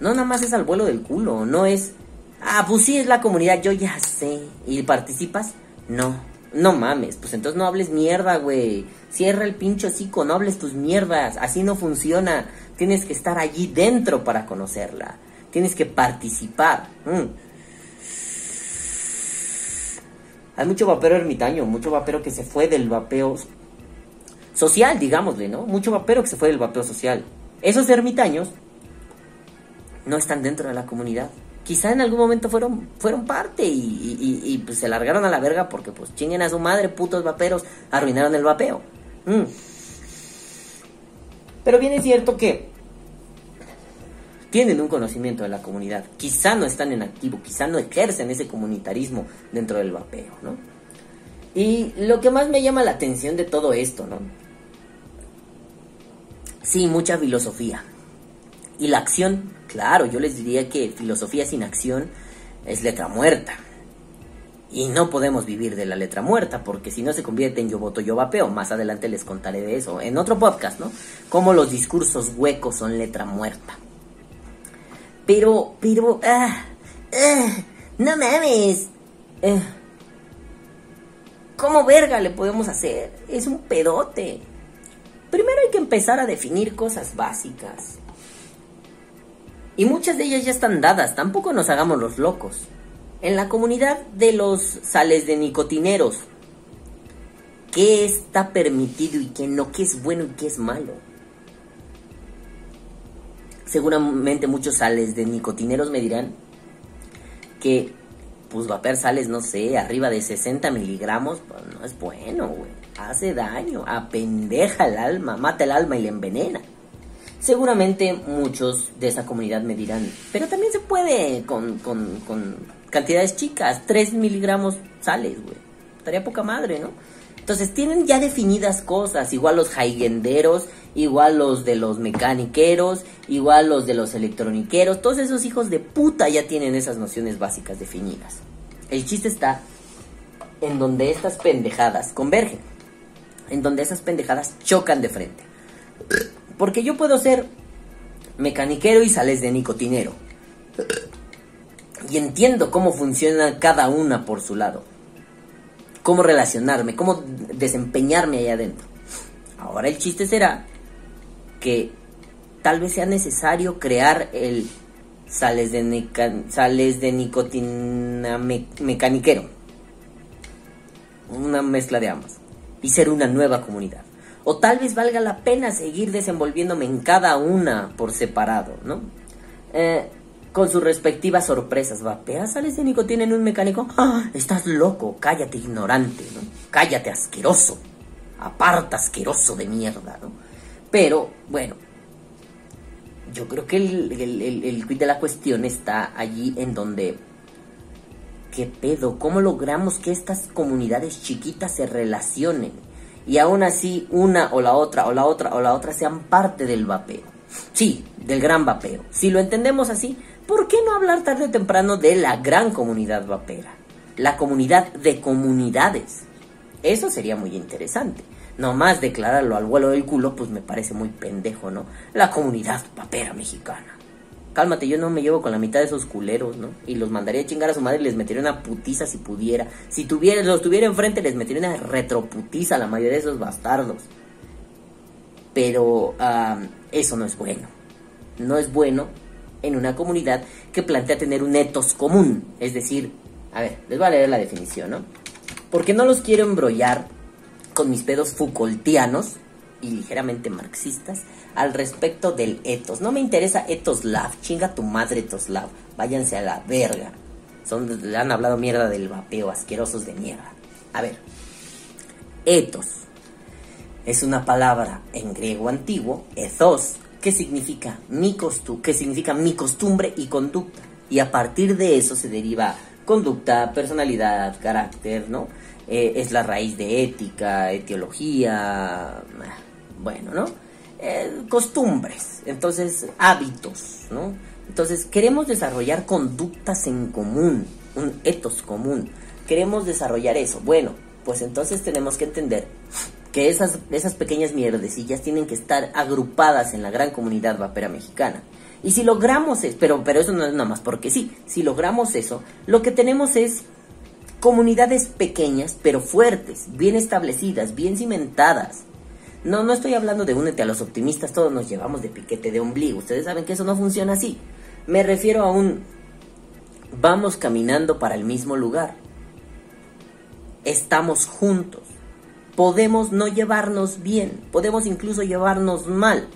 no nada más es al vuelo del culo, no es, ah, pues sí es la comunidad, yo ya sé, y participas, no, no mames, pues entonces no hables mierda, güey, cierra el pincho hocico, no hables tus mierdas, así no funciona, tienes que estar allí dentro para conocerla, tienes que participar. Mm. Hay mucho vapero ermitaño, mucho vapero que se fue del vapeo social, digámosle, ¿no? Mucho vapero que se fue del vapeo social. Esos ermitaños no están dentro de la comunidad. Quizá en algún momento fueron, fueron parte y, pues se largaron a la verga porque pues chinguen a su madre, putos vaperos, arruinaron el vapeo. Mm. Pero bien es cierto que tienen un conocimiento de la comunidad. Quizá no están en activo, quizá no ejercen ese comunitarismo dentro del vapeo, ¿no? Y lo que más me llama la atención de todo esto, ¿no? Sí, mucha filosofía. Y la acción, claro, yo les diría que filosofía sin acción es letra muerta. Y no podemos vivir de la letra muerta, porque si no se convierte en yo voto, yo vapeo. Más adelante les contaré de eso, en otro podcast, ¿no? Cómo los discursos huecos son letra muerta. Pero, pero, ah, ah, no mames. Eh, ¿Cómo verga le podemos hacer? Es un pedote. Primero hay que empezar a definir cosas básicas. Y muchas de ellas ya están dadas, tampoco nos hagamos los locos. En la comunidad de los sales de nicotineros, ¿qué está permitido y qué no? ¿Qué es bueno y qué es malo? Seguramente muchos sales de nicotineros me dirán que, pues, vapear sales, no sé, arriba de 60 miligramos, pues, no es bueno, güey. Hace daño, apendeja el alma, mata el alma y le envenena. Seguramente muchos de esa comunidad me dirán, pero también se puede con, con, con cantidades chicas, 3 miligramos sales, güey. Estaría poca madre, ¿no? Entonces tienen ya definidas cosas, igual los haigenderos, igual los de los mecaniqueros, igual los de los electroniqueros, todos esos hijos de puta ya tienen esas nociones básicas definidas. El chiste está en donde estas pendejadas convergen, en donde esas pendejadas chocan de frente. Porque yo puedo ser mecaniquero y sales de nicotinero. Y entiendo cómo funciona cada una por su lado. Cómo relacionarme, cómo desempeñarme ahí adentro. Ahora el chiste será que tal vez sea necesario crear el sales de, sales de nicotina me- mecaniquero. Una mezcla de ambas. Y ser una nueva comunidad. O tal vez valga la pena seguir desenvolviéndome en cada una por separado, ¿no? Eh, con sus respectivas sorpresas. ¿Vapeas sales de nicotina en un mecánico? ¡Ah! Estás loco, cállate ignorante, ¿no? Cállate asqueroso. Aparta asqueroso de mierda, ¿no? Pero, bueno, yo creo que el, el, el, el de la cuestión está allí en donde... ¿Qué pedo? ¿Cómo logramos que estas comunidades chiquitas se relacionen? Y aún así una o la otra o la otra o la otra sean parte del vapeo. Sí, del gran vapeo. Si lo entendemos así, ¿por qué no hablar tarde o temprano de la gran comunidad vapera? La comunidad de comunidades. Eso sería muy interesante. Nomás declararlo al vuelo del culo, pues me parece muy pendejo, ¿no? La comunidad vapera mexicana. Cálmate, yo no me llevo con la mitad de esos culeros, ¿no? Y los mandaría a chingar a su madre y les metería una putiza si pudiera. Si tuviera, los tuviera enfrente, les metería una retroputiza a la mayoría de esos bastardos. Pero ah, eso no es bueno. No es bueno en una comunidad que plantea tener un etos común. Es decir, a ver, les voy a leer la definición, ¿no? Porque no los quiero embrollar con mis pedos Foucaultianos y ligeramente marxistas al respecto del etos. No me interesa etoslav, chinga tu madre etoslav, váyanse a la verga. Son, han hablado mierda del vapeo, asquerosos de mierda. A ver, etos es una palabra en griego antiguo, ethos, que significa mi costu que significa mi costumbre y conducta. Y a partir de eso se deriva conducta, personalidad, carácter, ¿no? Eh, es la raíz de ética, etiología, bueno, ¿no? Eh, costumbres, entonces hábitos, ¿no? Entonces queremos desarrollar conductas en común, un etos común. Queremos desarrollar eso. Bueno, pues entonces tenemos que entender que esas, esas pequeñas mierdecillas tienen que estar agrupadas en la gran comunidad vapera mexicana. Y si logramos eso, pero, pero eso no es nada más porque sí, si logramos eso, lo que tenemos es comunidades pequeñas pero fuertes, bien establecidas, bien cimentadas. No, no estoy hablando de únete a los optimistas, todos nos llevamos de piquete de ombligo. Ustedes saben que eso no funciona así. Me refiero a un vamos caminando para el mismo lugar. Estamos juntos. Podemos no llevarnos bien, podemos incluso llevarnos mal,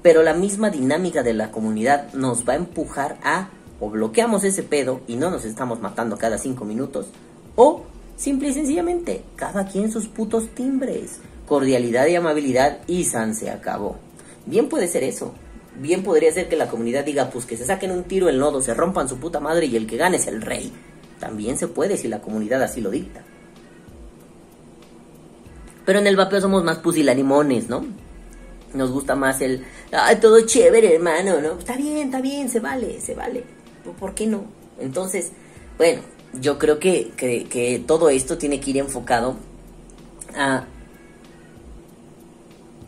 pero la misma dinámica de la comunidad nos va a empujar a o bloqueamos ese pedo y no nos estamos matando cada cinco minutos, o simple y sencillamente, cada quien sus putos timbres, cordialidad y amabilidad y san se acabó. Bien puede ser eso. Bien podría ser que la comunidad diga, pues que se saquen un tiro el nodo, se rompan su puta madre y el que gane es el rey. También se puede si la comunidad así lo dicta. Pero en el vapeo somos más pusilanimones, ¿no? Nos gusta más el, ay, todo chévere, hermano, ¿no? Está bien, está bien, se vale, se vale. ¿Por qué no? Entonces, bueno, yo creo que, que, que todo esto tiene que ir enfocado a,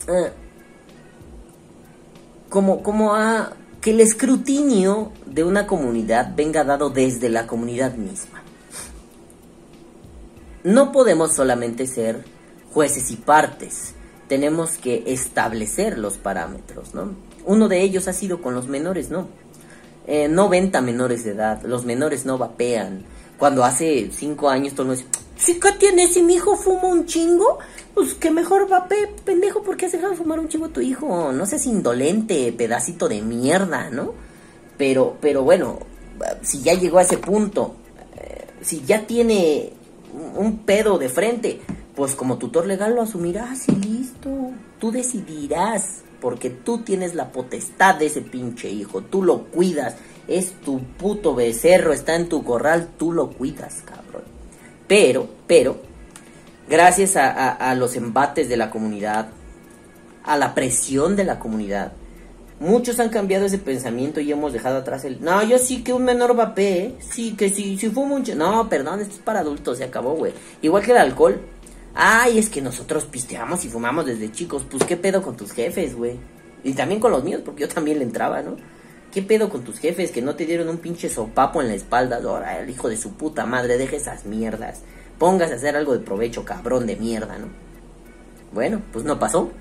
a como, como a que el escrutinio de una comunidad venga dado desde la comunidad misma. No podemos solamente ser jueces y partes, tenemos que establecer los parámetros, ¿no? Uno de ellos ha sido con los menores, ¿no? Eh, no venta menores de edad, los menores no vapean. Cuando hace cinco años todo el mundo dice, ¿sí qué tiene? Si mi hijo fuma un chingo, pues que mejor vape, pendejo, ¿por qué has dejado de fumar un chingo tu hijo? No seas indolente, pedacito de mierda, ¿no? Pero, pero bueno, si ya llegó a ese punto, eh, si ya tiene un pedo de frente, pues como tutor legal lo asumirás y listo. Tú decidirás, porque tú tienes la potestad de ese pinche hijo, tú lo cuidas, es tu puto becerro, está en tu corral, tú lo cuidas, cabrón. Pero, pero, gracias a, los embates de la comunidad, a la presión de la comunidad, Muchos han cambiado ese pensamiento y hemos dejado atrás el... No, yo sí que un menor vapé, sí, que si, si fumo un... No, perdón, esto es para adultos, se acabó, güey. Igual que el alcohol. Ay, es que nosotros pisteamos y fumamos desde chicos. Pues qué pedo con tus jefes, güey. Y también con los míos, porque yo también le entraba, ¿no? ¿Qué pedo con tus jefes que no te dieron un pinche sopapo en la espalda? Ahora, el hijo de su puta madre, deje esas mierdas. Póngase a hacer algo de provecho, cabrón de mierda, ¿no? Bueno, pues no pasó.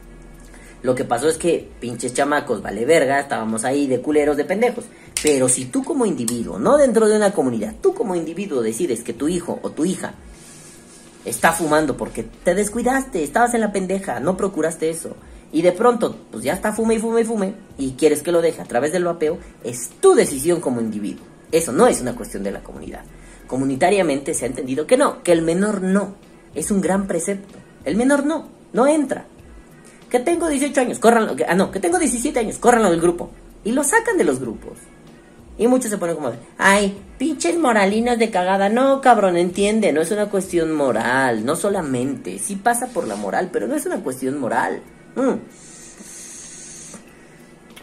Lo que pasó es que pinches chamacos, vale verga, estábamos ahí de culeros, de pendejos. Pero si tú como individuo, no dentro de una comunidad, tú como individuo decides que tu hijo o tu hija está fumando porque te descuidaste, estabas en la pendeja, no procuraste eso. Y de pronto, pues ya está fume y fume y fume, y quieres que lo deje a través del vapeo, es tu decisión como individuo. Eso no es una cuestión de la comunidad. Comunitariamente se ha entendido que no, que el menor no. Es un gran precepto. El menor no, no entra. Que tengo 18 años, córranlo. que- ah, no, que tengo 17 años, córranlo del grupo. Y lo sacan de los grupos. Y muchos se ponen como, ay, pinches moralinas de cagada. No, cabrón, entiende, no es una cuestión moral, no solamente. Sí pasa por la moral, pero no es una cuestión moral. Mm.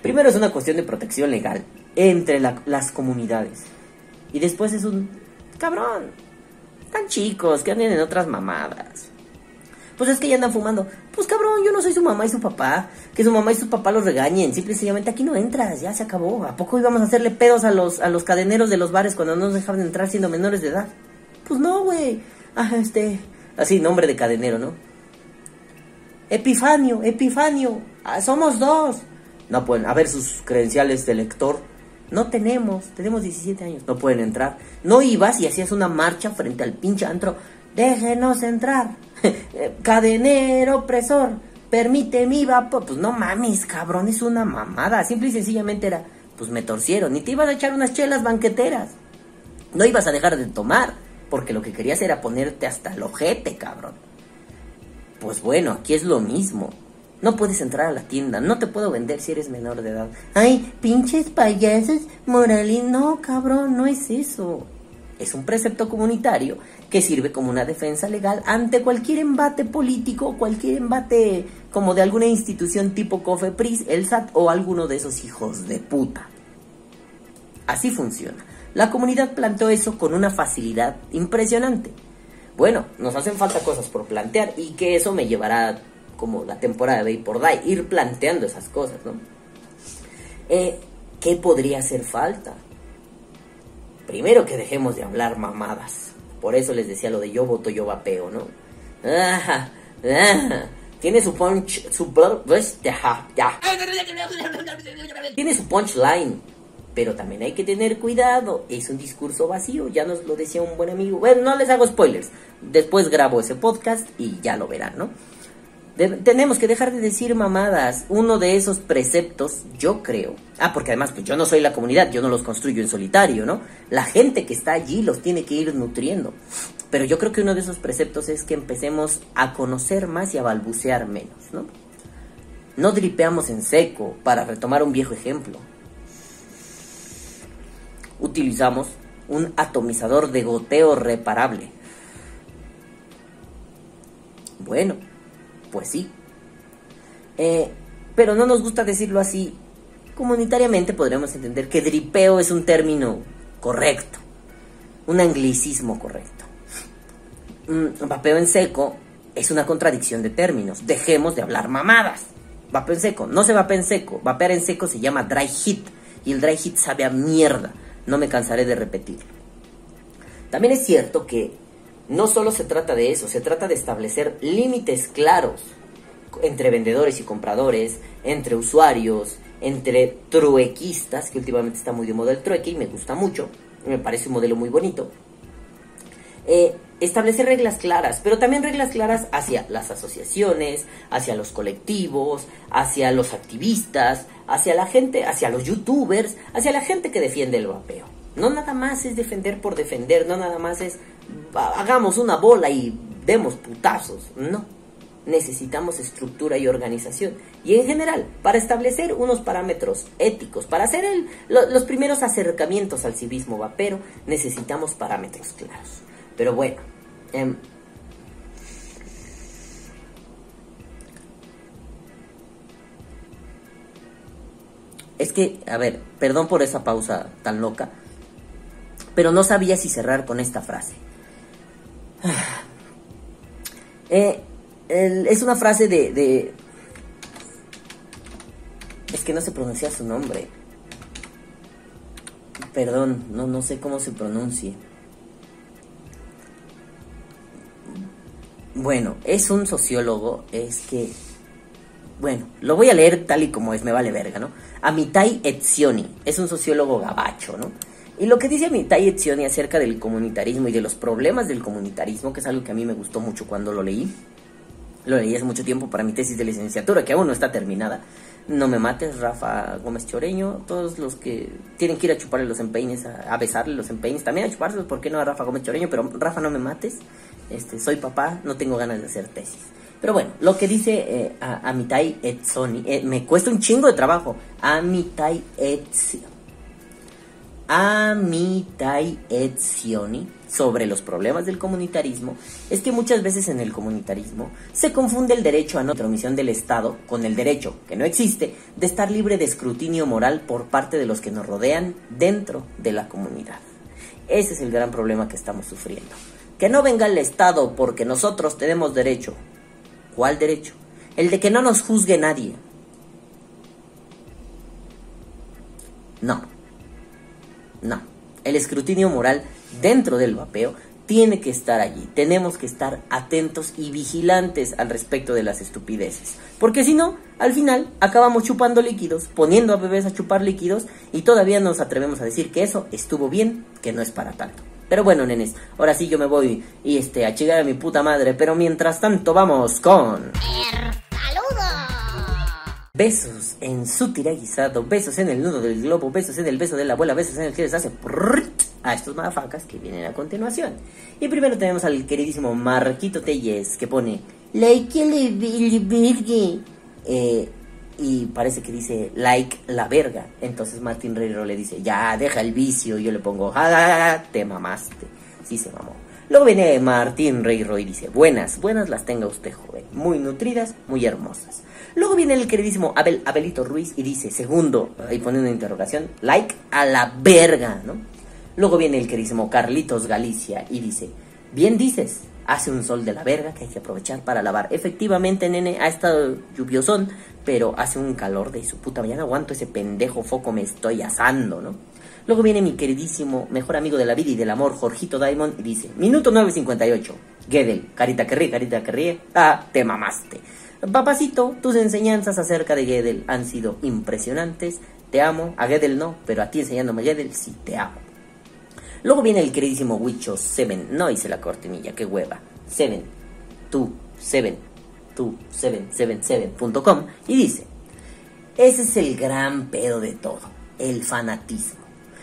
Primero es una cuestión de protección legal entre la- las comunidades. Y después es un, cabrón, tan chicos que andan en otras mamadas. Pues es que ya andan fumando. Pues cabrón, yo no soy su mamá y su papá. Que su mamá y su papá los regañen. Simple y sencillamente aquí no entras, ya se acabó. ¿A poco íbamos a hacerle pedos a los, a los cadeneros de los bares cuando no nos dejaban entrar siendo menores de edad? Pues no, güey. Ah, este. Así, nombre de cadenero, ¿no? Epifanio, Epifanio. Ah, somos dos. No pueden, a ver sus credenciales de lector. No tenemos, tenemos 17 años. No pueden entrar. No ibas y hacías una marcha frente al pinche antro. Déjenos entrar. Cadenero opresor. Permite mi vapor. Pues no mames, cabrón, es una mamada. Simple y sencillamente era, pues me torcieron. Y te ibas a echar unas chelas banqueteras. No ibas a dejar de tomar. Porque lo que querías era ponerte hasta el ojete, cabrón. Pues bueno, aquí es lo mismo. No puedes entrar a la tienda, no te puedo vender si eres menor de edad. Ay, pinches payasos, moralín. No, cabrón, no es eso. Es un precepto comunitario que sirve como una defensa legal ante cualquier embate político, cualquier embate como de alguna institución tipo Cofepris, el SAT o alguno de esos hijos de puta. Así funciona. La comunidad planteó eso con una facilidad impresionante. Bueno, nos hacen falta cosas por plantear y que eso me llevará como la temporada de por Day, ir planteando esas cosas, ¿no? Eh, ¿Qué podría hacer falta? Primero que dejemos de hablar mamadas. Por eso les decía lo de yo voto, yo vapeo, ¿no? Tiene su punch, su pues. Tiene su punchline, pero también hay que tener cuidado. Es un discurso vacío, ya nos lo decía un buen amigo. Bueno, no les hago spoilers. Después grabo ese podcast y ya lo verán, ¿no? Tenemos que dejar de decir mamadas. Uno de esos preceptos, yo creo. Ah, porque además, pues yo no soy la comunidad, yo no los construyo en solitario, ¿no? La gente que está allí los tiene que ir nutriendo. Pero yo creo que uno de esos preceptos es que empecemos a conocer más y a balbucear menos, ¿no? No dripeamos en seco, para retomar un viejo ejemplo. Utilizamos un atomizador de goteo reparable. Bueno, pues sí. Eh, pero no nos gusta decirlo así. Comunitariamente podríamos entender que dripeo es un término correcto, un anglicismo correcto. Mm, vapeo en seco es una contradicción de términos. Dejemos de hablar mamadas. Vapeo en seco, no se vapea en seco. Vapear en seco se llama dry heat y el dry heat sabe a mierda. No me cansaré de repetirlo. También es cierto que no solo se trata de eso, se trata de establecer límites claros entre vendedores y compradores, entre usuarios, entre truequistas, que últimamente está muy de moda el trueque y me gusta mucho, me parece un modelo muy bonito. Eh, establecer reglas claras, pero también reglas claras hacia las asociaciones, hacia los colectivos, hacia los activistas, hacia la gente, hacia los youtubers, hacia la gente que defiende el vapeo. No nada más es defender por defender, no nada más es "Va- hagamos una bola y demos putazos, no. Necesitamos estructura y organización. Y en general, para establecer unos parámetros éticos, para hacer el- lo- los primeros acercamientos al civismo vapero, necesitamos parámetros claros. Pero bueno, em, es que, a ver, perdón por esa pausa tan loca, pero no sabía si cerrar con esta frase. Eh, es una frase de, de... Es que no se pronuncia su nombre. Perdón, no, no sé cómo se pronuncie. Bueno, es un sociólogo, es que... Bueno, lo voy a leer tal y como es, me vale verga, ¿no? Amitai Etzioni, es un sociólogo gabacho, ¿no? Y lo que dice Amitai Etzioni acerca del comunitarismo y de los problemas del comunitarismo, que es algo que a mí me gustó mucho cuando lo leí, lo leí hace mucho tiempo para mi tesis de licenciatura, que aún no está terminada. No me mates, Rafa Gómez Choreño. Todos los que tienen que ir a chuparle los empeines, a, besarle los empeines, también a chupárselos, ¿por qué no a Rafa Gómez Choreño? Pero Rafa, no me mates. Este, soy papá, no tengo ganas de hacer tesis. Pero bueno, lo que dice eh, Amitai Etzoni, eh, me cuesta un chingo de trabajo. Amitai Etzioni. Amitai Etzioni sobre los problemas del comunitarismo es que muchas veces en el comunitarismo se confunde el derecho a no intromisión del Estado con el derecho, que no existe, de estar libre de escrutinio moral por parte de los que nos rodean dentro de la comunidad. Ese es el gran problema que estamos sufriendo. Que no venga el Estado porque nosotros tenemos derecho. ¿Cuál derecho? El de que no nos juzgue nadie. No. No. El escrutinio moral dentro del vapeo tiene que estar allí. Tenemos que estar atentos y vigilantes al respecto de las estupideces. Porque si no, al final acabamos chupando líquidos, poniendo a bebés a chupar líquidos y todavía nos atrevemos a decir que eso estuvo bien, que no es para tanto. Pero bueno, nenes, ahora sí yo me voy y este a chingar a mi puta madre, pero mientras tanto vamos con. Besos en su tiraguisado, besos en el nudo del globo, besos en el beso de la abuela, besos en el que les hace a estos madafacas que vienen a continuación. Y primero tenemos al queridísimo Marquito Telles que pone like le verga. Eh, y parece que dice like la verga. Entonces Martín Reiro le dice, ya, deja el vicio. Y yo le pongo, ja, te mamaste. Sí se mamó. Luego viene Martín Reiro y dice, buenas, buenas las tenga usted, joven. Muy nutridas, muy hermosas. Luego viene el queridísimo Abel, Abelito Ruiz y dice, segundo, ahí pone una interrogación, like a la verga, ¿no? Luego viene el queridísimo Carlitos Galicia y dice, bien dices, hace un sol de la verga que hay que aprovechar para lavar. Efectivamente, nene, ha estado lluviosón, pero hace un calor de su puta, ya no aguanto ese pendejo foco, me estoy asando, ¿no? Luego viene mi queridísimo mejor amigo de la vida y del amor, Jorgito Diamond, y dice, minuto 9.58, Gedel, carita que ríe, carita que ríe, ah, te mamaste. Papacito, tus enseñanzas acerca de Gedel han sido impresionantes, te amo, a Gedel no, pero a ti enseñándome Gedel sí te amo. Luego viene el queridísimo Wicho Seven, no hice la cortinilla, qué hueva, Seven, tú, Seven, tú, Seven, Seven, Seven.com, y dice, ese es el gran pedo de todo, el fanatismo.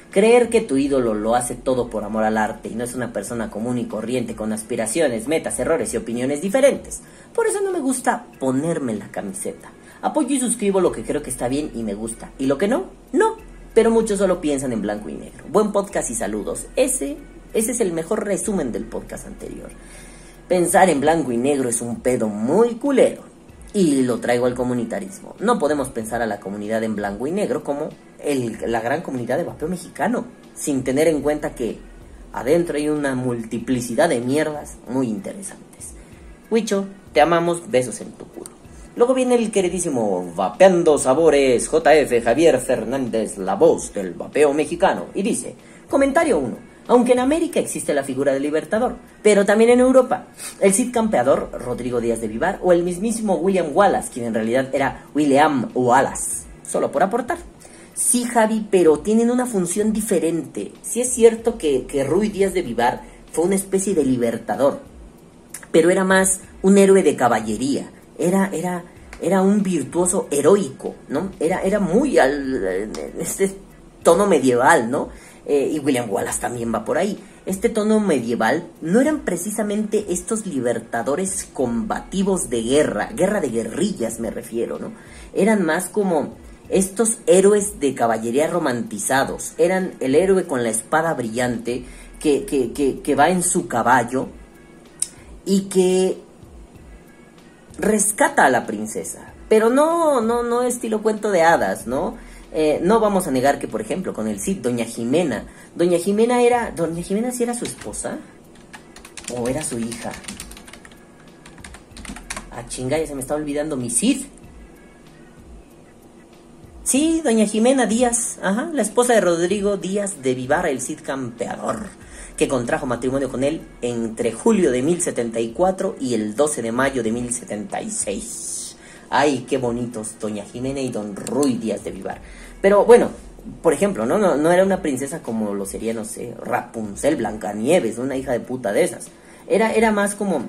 Creer que tu ídolo lo hace todo por amor al arte y no es una persona común y corriente con aspiraciones, metas, errores y opiniones diferentes. Por eso no me gusta ponerme la camiseta. Apoyo y suscribo lo que creo que está bien y me gusta. Y lo que no, no. Pero muchos solo piensan en blanco y negro. Buen podcast y saludos. Ese, ese es el mejor resumen del podcast anterior. Pensar en blanco y negro es un pedo muy culero. Y lo traigo al comunitarismo. No podemos pensar a la comunidad en blanco y negro como el- la gran comunidad de vapeo mexicano, sin tener en cuenta que adentro hay una multiplicidad de mierdas muy interesantes. Huicho, te amamos, besos en tu culo. Luego viene el queridísimo Vapeando Sabores JF Javier Fernández, la voz del vapeo mexicano, y dice, comentario 1. Aunque en América existe la figura del libertador, pero también en Europa, el Cid campeador Rodrigo Díaz de Vivar o el mismísimo William Wallace, quien en realidad era William Wallace, solo por aportar. Sí, Javi, pero tienen una función diferente. Sí es cierto que, que Rui Díaz de Vivar fue una especie de libertador, pero era más un héroe de caballería. Era, era, era un virtuoso heroico, ¿no? Era, era muy al este tono medieval, ¿no? Eh, y William Wallace también va por ahí. Este tono medieval no eran precisamente estos libertadores combativos de guerra, guerra de guerrillas me refiero, ¿no? Eran más como estos héroes de caballería romantizados. Eran el héroe con la espada brillante que, que, que, que va en su caballo y que rescata a la princesa. Pero no, no, no estilo cuento de hadas, ¿no? Eh, no vamos a negar que, por ejemplo, con el Cid, Doña Jimena. Doña Jimena era. Doña Jimena sí era su esposa. ¿O era su hija? Ah, chinga, ya se me está olvidando mi Cid. Sí, doña Jimena Díaz, ajá, la esposa de Rodrigo Díaz de Vivar, el Cid campeador, que contrajo matrimonio con él entre julio de 1074 y el 12 de mayo de 1076. Ay, qué bonitos, doña Jimena y don Ruy Díaz de Vivar. Pero bueno, por ejemplo, ¿no? No, no era una princesa como lo sería, no sé, Rapunzel, Blancanieves, una hija de puta de esas. Era, era más como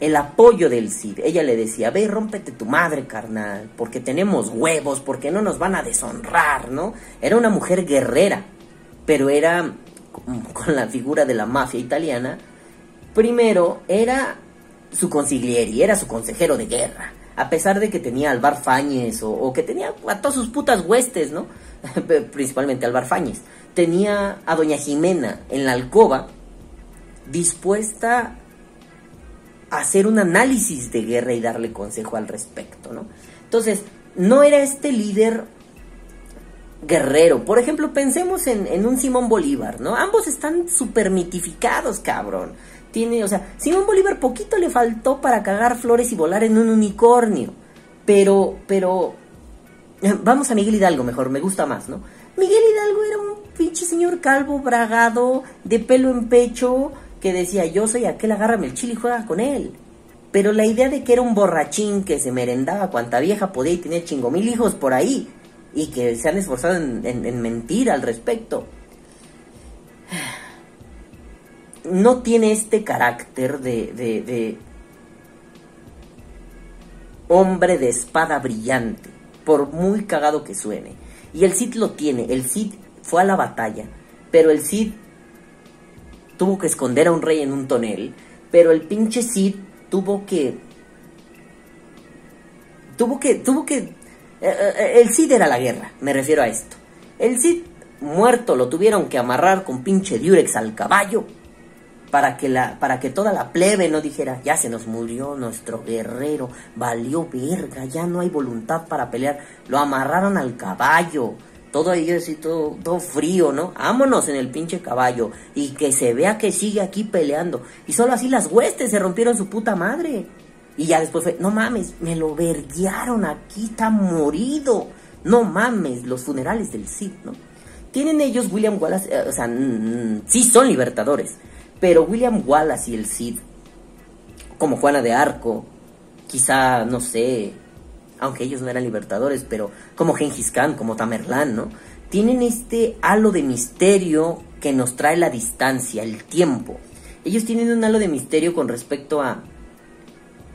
el apoyo del Cid. Ella le decía, ve, rómpete tu madre, carnal, porque tenemos huevos, porque no nos van a deshonrar, ¿no? Era una mujer guerrera, pero era, con la figura de la mafia italiana, primero era su consiglieri, era su consejero de guerra. A pesar de que tenía al Bar Fáñez o, que tenía a todas sus putas huestes, ¿no? Principalmente al Fáñez. Tenía a Doña Jimena en la alcoba dispuesta a hacer un análisis de guerra y darle consejo al respecto, ¿no? Entonces, no era este líder guerrero. Por ejemplo, pensemos en, un Simón Bolívar, ¿no? Ambos están súper mitificados, cabrón. Tiene, o sea, Simón Bolívar poquito le faltó para cagar flores y volar en un unicornio. Pero, pero, vamos a Miguel Hidalgo mejor, me gusta más, ¿no? Miguel Hidalgo era un pinche señor calvo, bragado, de pelo en pecho, que decía, yo soy aquel, agárrame el chile y juega con él. Pero la idea de que era un borrachín que se merendaba cuanta vieja podía y tenía chingo mil hijos por ahí, y que se han esforzado en, en, en mentir al respecto, no tiene este carácter de, de, de, hombre de espada brillante, por muy cagado que suene. Y el Cid lo tiene, el Cid fue a la batalla, pero el Cid tuvo que esconder a un rey en un tonel, pero el pinche Cid tuvo que... Tuvo que... Tuvo que... Eh, el Cid era la guerra, me refiero a esto. El Cid muerto lo tuvieron que amarrar con pinche diurex al caballo para que, la, para que toda la plebe no dijera, ya se nos murió nuestro guerrero, valió verga, ya no hay voluntad para pelear. Lo amarraron al caballo, todo ahí así, todo, todo frío, ¿no? Vámonos en el pinche caballo y que se vea que sigue aquí peleando. Y solo así las huestes se rompieron su puta madre. Y ya después fue, no mames, me lo verguiaron, aquí está morido. No mames, los funerales del Cid, ¿no? Tienen ellos, William Wallace, eh, o sea, sí son libertadores, pero William Wallace y el Cid, como Juana de Arco, quizá, no sé, aunque ellos no eran libertadores, pero como Genghis Khan, como Tamerlán, ¿no? Tienen este halo de misterio que nos trae la distancia, el tiempo. Ellos tienen un halo de misterio con respecto a...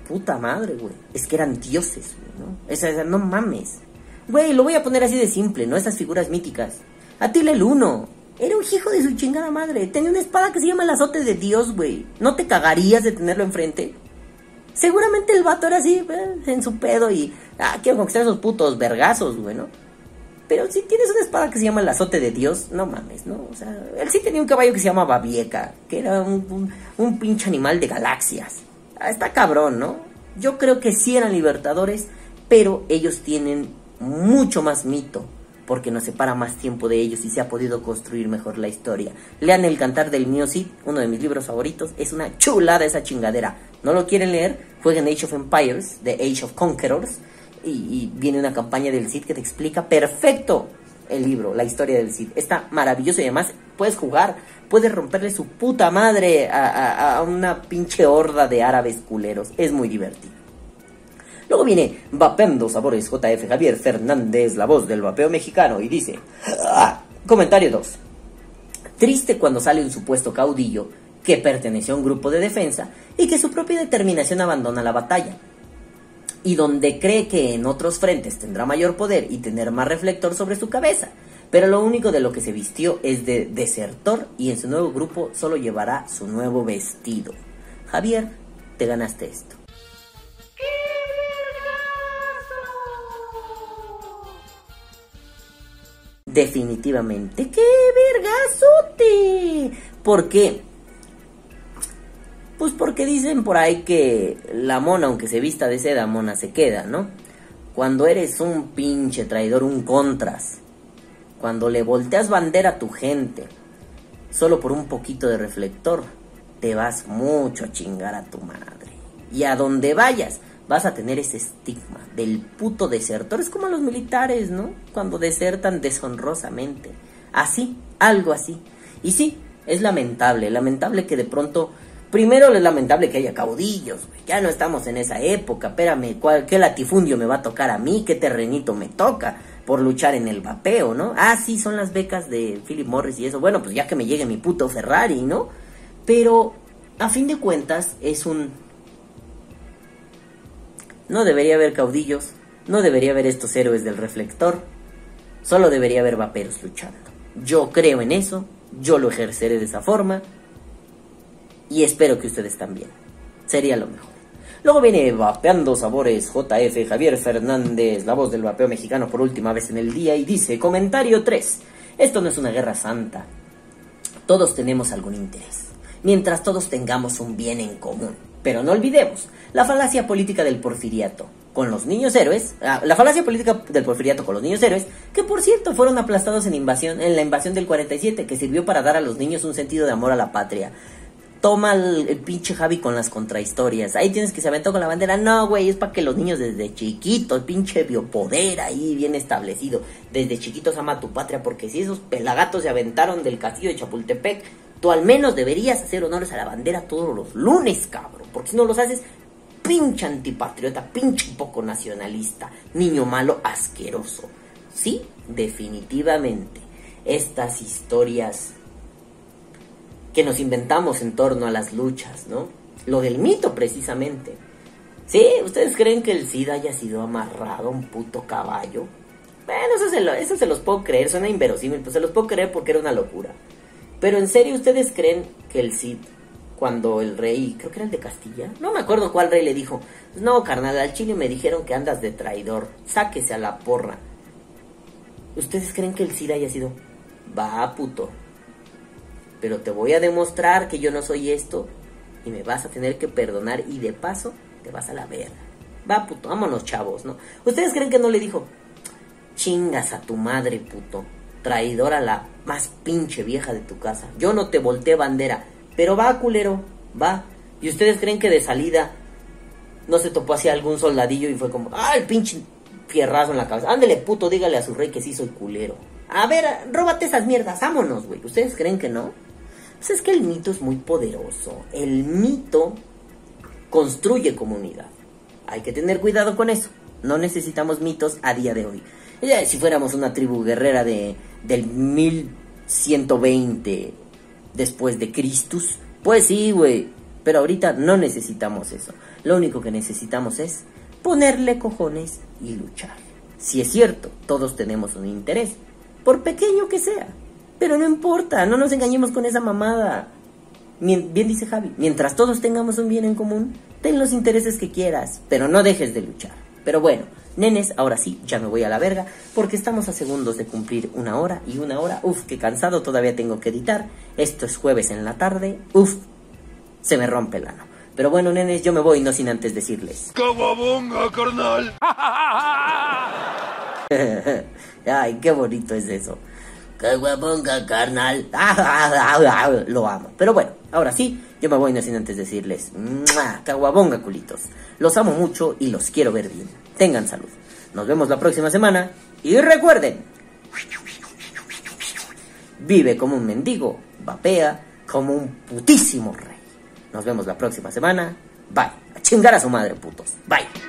Puta madre, güey. Es que eran dioses, ¿no? Esa, esa, no mames. Güey, lo voy a poner así de simple, ¿no? Esas figuras míticas. Atila el Uno. Era un hijo de su chingada madre. Tenía una espada que se llama el azote de Dios, güey. ¿No te cagarías de tenerlo enfrente? Seguramente el vato era así, eh, en su pedo y... Ah, quiero conquistar esos putos vergazos, güey, ¿no? Pero si tienes una espada que se llama el azote de Dios, no mames, ¿no? O sea, él sí tenía un caballo que se llama Babieca, que era un, un, un pinche animal de galaxias. Está cabrón, ¿no? Yo creo que sí eran libertadores, pero ellos tienen mucho más mito, porque nos separa más tiempo de ellos y se ha podido construir mejor la historia. Lean El Cantar del Mío Cid, uno de mis libros favoritos, es una chulada esa chingadera. ¿No lo quieren leer? Jueguen Age of Empires, The Age of Conquerors, y, y, viene una campaña del Cid que te explica perfecto el libro, la historia del Cid. Está maravilloso y además puedes jugar, puedes romperle su puta madre a, a, una pinche horda de árabes culeros. Es muy divertido. Luego viene Vapeando Sabores JF Javier Fernández, la voz del vapeo mexicano, y dice, ah, comentario 2. Triste cuando sale un supuesto caudillo que perteneció a un grupo de defensa y que su propia determinación abandona la batalla y donde cree que en otros frentes tendrá mayor poder y tener más reflector sobre su cabeza. Pero lo único de lo que se vistió es de desertor y en su nuevo grupo solo llevará su nuevo vestido. Javier, te ganaste esto. Definitivamente, ¡qué vergazote! ¿Por qué? Pues porque dicen por ahí que la mona, aunque se vista de seda, mona se queda, ¿no? Cuando eres un pinche traidor, un contras. Cuando le volteas bandera a tu gente, solo por un poquito de reflector, te vas mucho a chingar a tu madre. Y a donde vayas, vas a tener ese estigma del puto desertor. Es como los militares, ¿no? Cuando desertan deshonrosamente. Así, algo así. Y sí, es lamentable, lamentable que de pronto Primero es lamentable que haya caudillos. Ya no estamos en esa época. Espérame, ¿cuál, ¿qué latifundio me va a tocar a mí? ¿Qué terrenito me toca? Por luchar en el vapeo, ¿no? Ah, sí, son las becas de Philip Morris y eso. Bueno, pues ya que me llegue mi puto Ferrari, ¿no? Pero a fin de cuentas es un... No debería haber caudillos, no debería haber estos héroes del reflector, solo debería haber vaperos luchando. Yo creo en eso, yo lo ejerceré de esa forma y espero que ustedes también. Sería lo mejor. Luego viene Vapeando Sabores JF Javier Fernández, la voz del vapeo mexicano por última vez en el día, y dice, comentario 3, esto no es una guerra santa, todos tenemos algún interés, mientras todos tengamos un bien en común. Pero no olvidemos, la falacia política del porfiriato con los niños héroes, ah, la falacia política del porfiriato con los niños héroes, que por cierto fueron aplastados en invasión en la invasión del 47, que sirvió para dar a los niños un sentido de amor a la patria toma el, pinche Javi con las contrahistorias. Ahí tienes que se aventó con la bandera. No, güey, es para que los niños desde chiquitos, pinche biopoder ahí bien establecido. Desde chiquitos ama tu patria, porque si esos pelagatos se aventaron del castillo de Chapultepec, tú al menos deberías hacer honores a la bandera todos los lunes, cabrón. Porque si no los haces, pinche antipatriota, pinche poco nacionalista, niño malo asqueroso. Sí, definitivamente. Estas historias que nos inventamos en torno a las luchas, ¿no? Lo del mito, precisamente. ¿Sí? ¿Ustedes creen que el Cid haya sido amarrado a un puto caballo? Bueno, eso se, lo, eso se los puedo creer, suena inverosímil, pues se los puedo creer porque era una locura. Pero en serio, ¿ustedes creen que el Cid, cuando el rey, creo que era el de Castilla, no me acuerdo cuál rey le dijo, no, carnal, al chile me dijeron que andas de traidor, sáquese a la porra. ¿Ustedes creen que el Cid haya sido, va, puto, pero te voy a demostrar que yo no soy esto y me vas a tener que perdonar y de paso te vas a la verga. Va, puto, vámonos, chavos, ¿no? ¿Ustedes creen que no le dijo, chingas a tu madre, puto, traidora la más pinche vieja de tu casa? Yo no te volteé bandera, pero va, culero, va. ¿Y ustedes creen que de salida no se topó hacia algún soldadillo y fue como, ah, el pinche fierrazo en la cabeza? Ándele, puto, dígale a su rey que sí soy culero. A ver, róbate esas mierdas, vámonos, güey. ¿Ustedes creen que no? Pues es que el mito es muy poderoso. El mito construye comunidad. Hay que tener cuidado con eso. No necesitamos mitos a día de hoy. si fuéramos una tribu guerrera de, del 1120 después de Cristus, pues sí, güey. Pero ahorita no necesitamos eso. Lo único que necesitamos es ponerle cojones y luchar. Si es cierto, todos tenemos un interés, por pequeño que sea. Pero no importa, no nos engañemos con esa mamada. Bien dice Javi, mientras todos tengamos un bien en común, ten los intereses que quieras, pero no dejes de luchar. Pero bueno, nenes, ahora sí, ya me voy a la verga, porque estamos a segundos de cumplir una hora y una hora, uf, qué cansado, todavía tengo que editar. Esto es jueves en la tarde, uf, se me rompe el ano. Pero bueno, nenes, yo me voy, no sin antes decirles. ¡Cababonga, carnal! Ay, qué bonito es eso. Caguabonga, carnal. Lo amo. Pero bueno, ahora sí, yo me voy no sin antes decirles, caguabonga, culitos. Los amo mucho y los quiero ver bien. Tengan salud. Nos vemos la próxima semana y recuerden, vive como un mendigo, vapea como un putísimo rey. Nos vemos la próxima semana. Bye. A chingar a su madre, putos. Bye.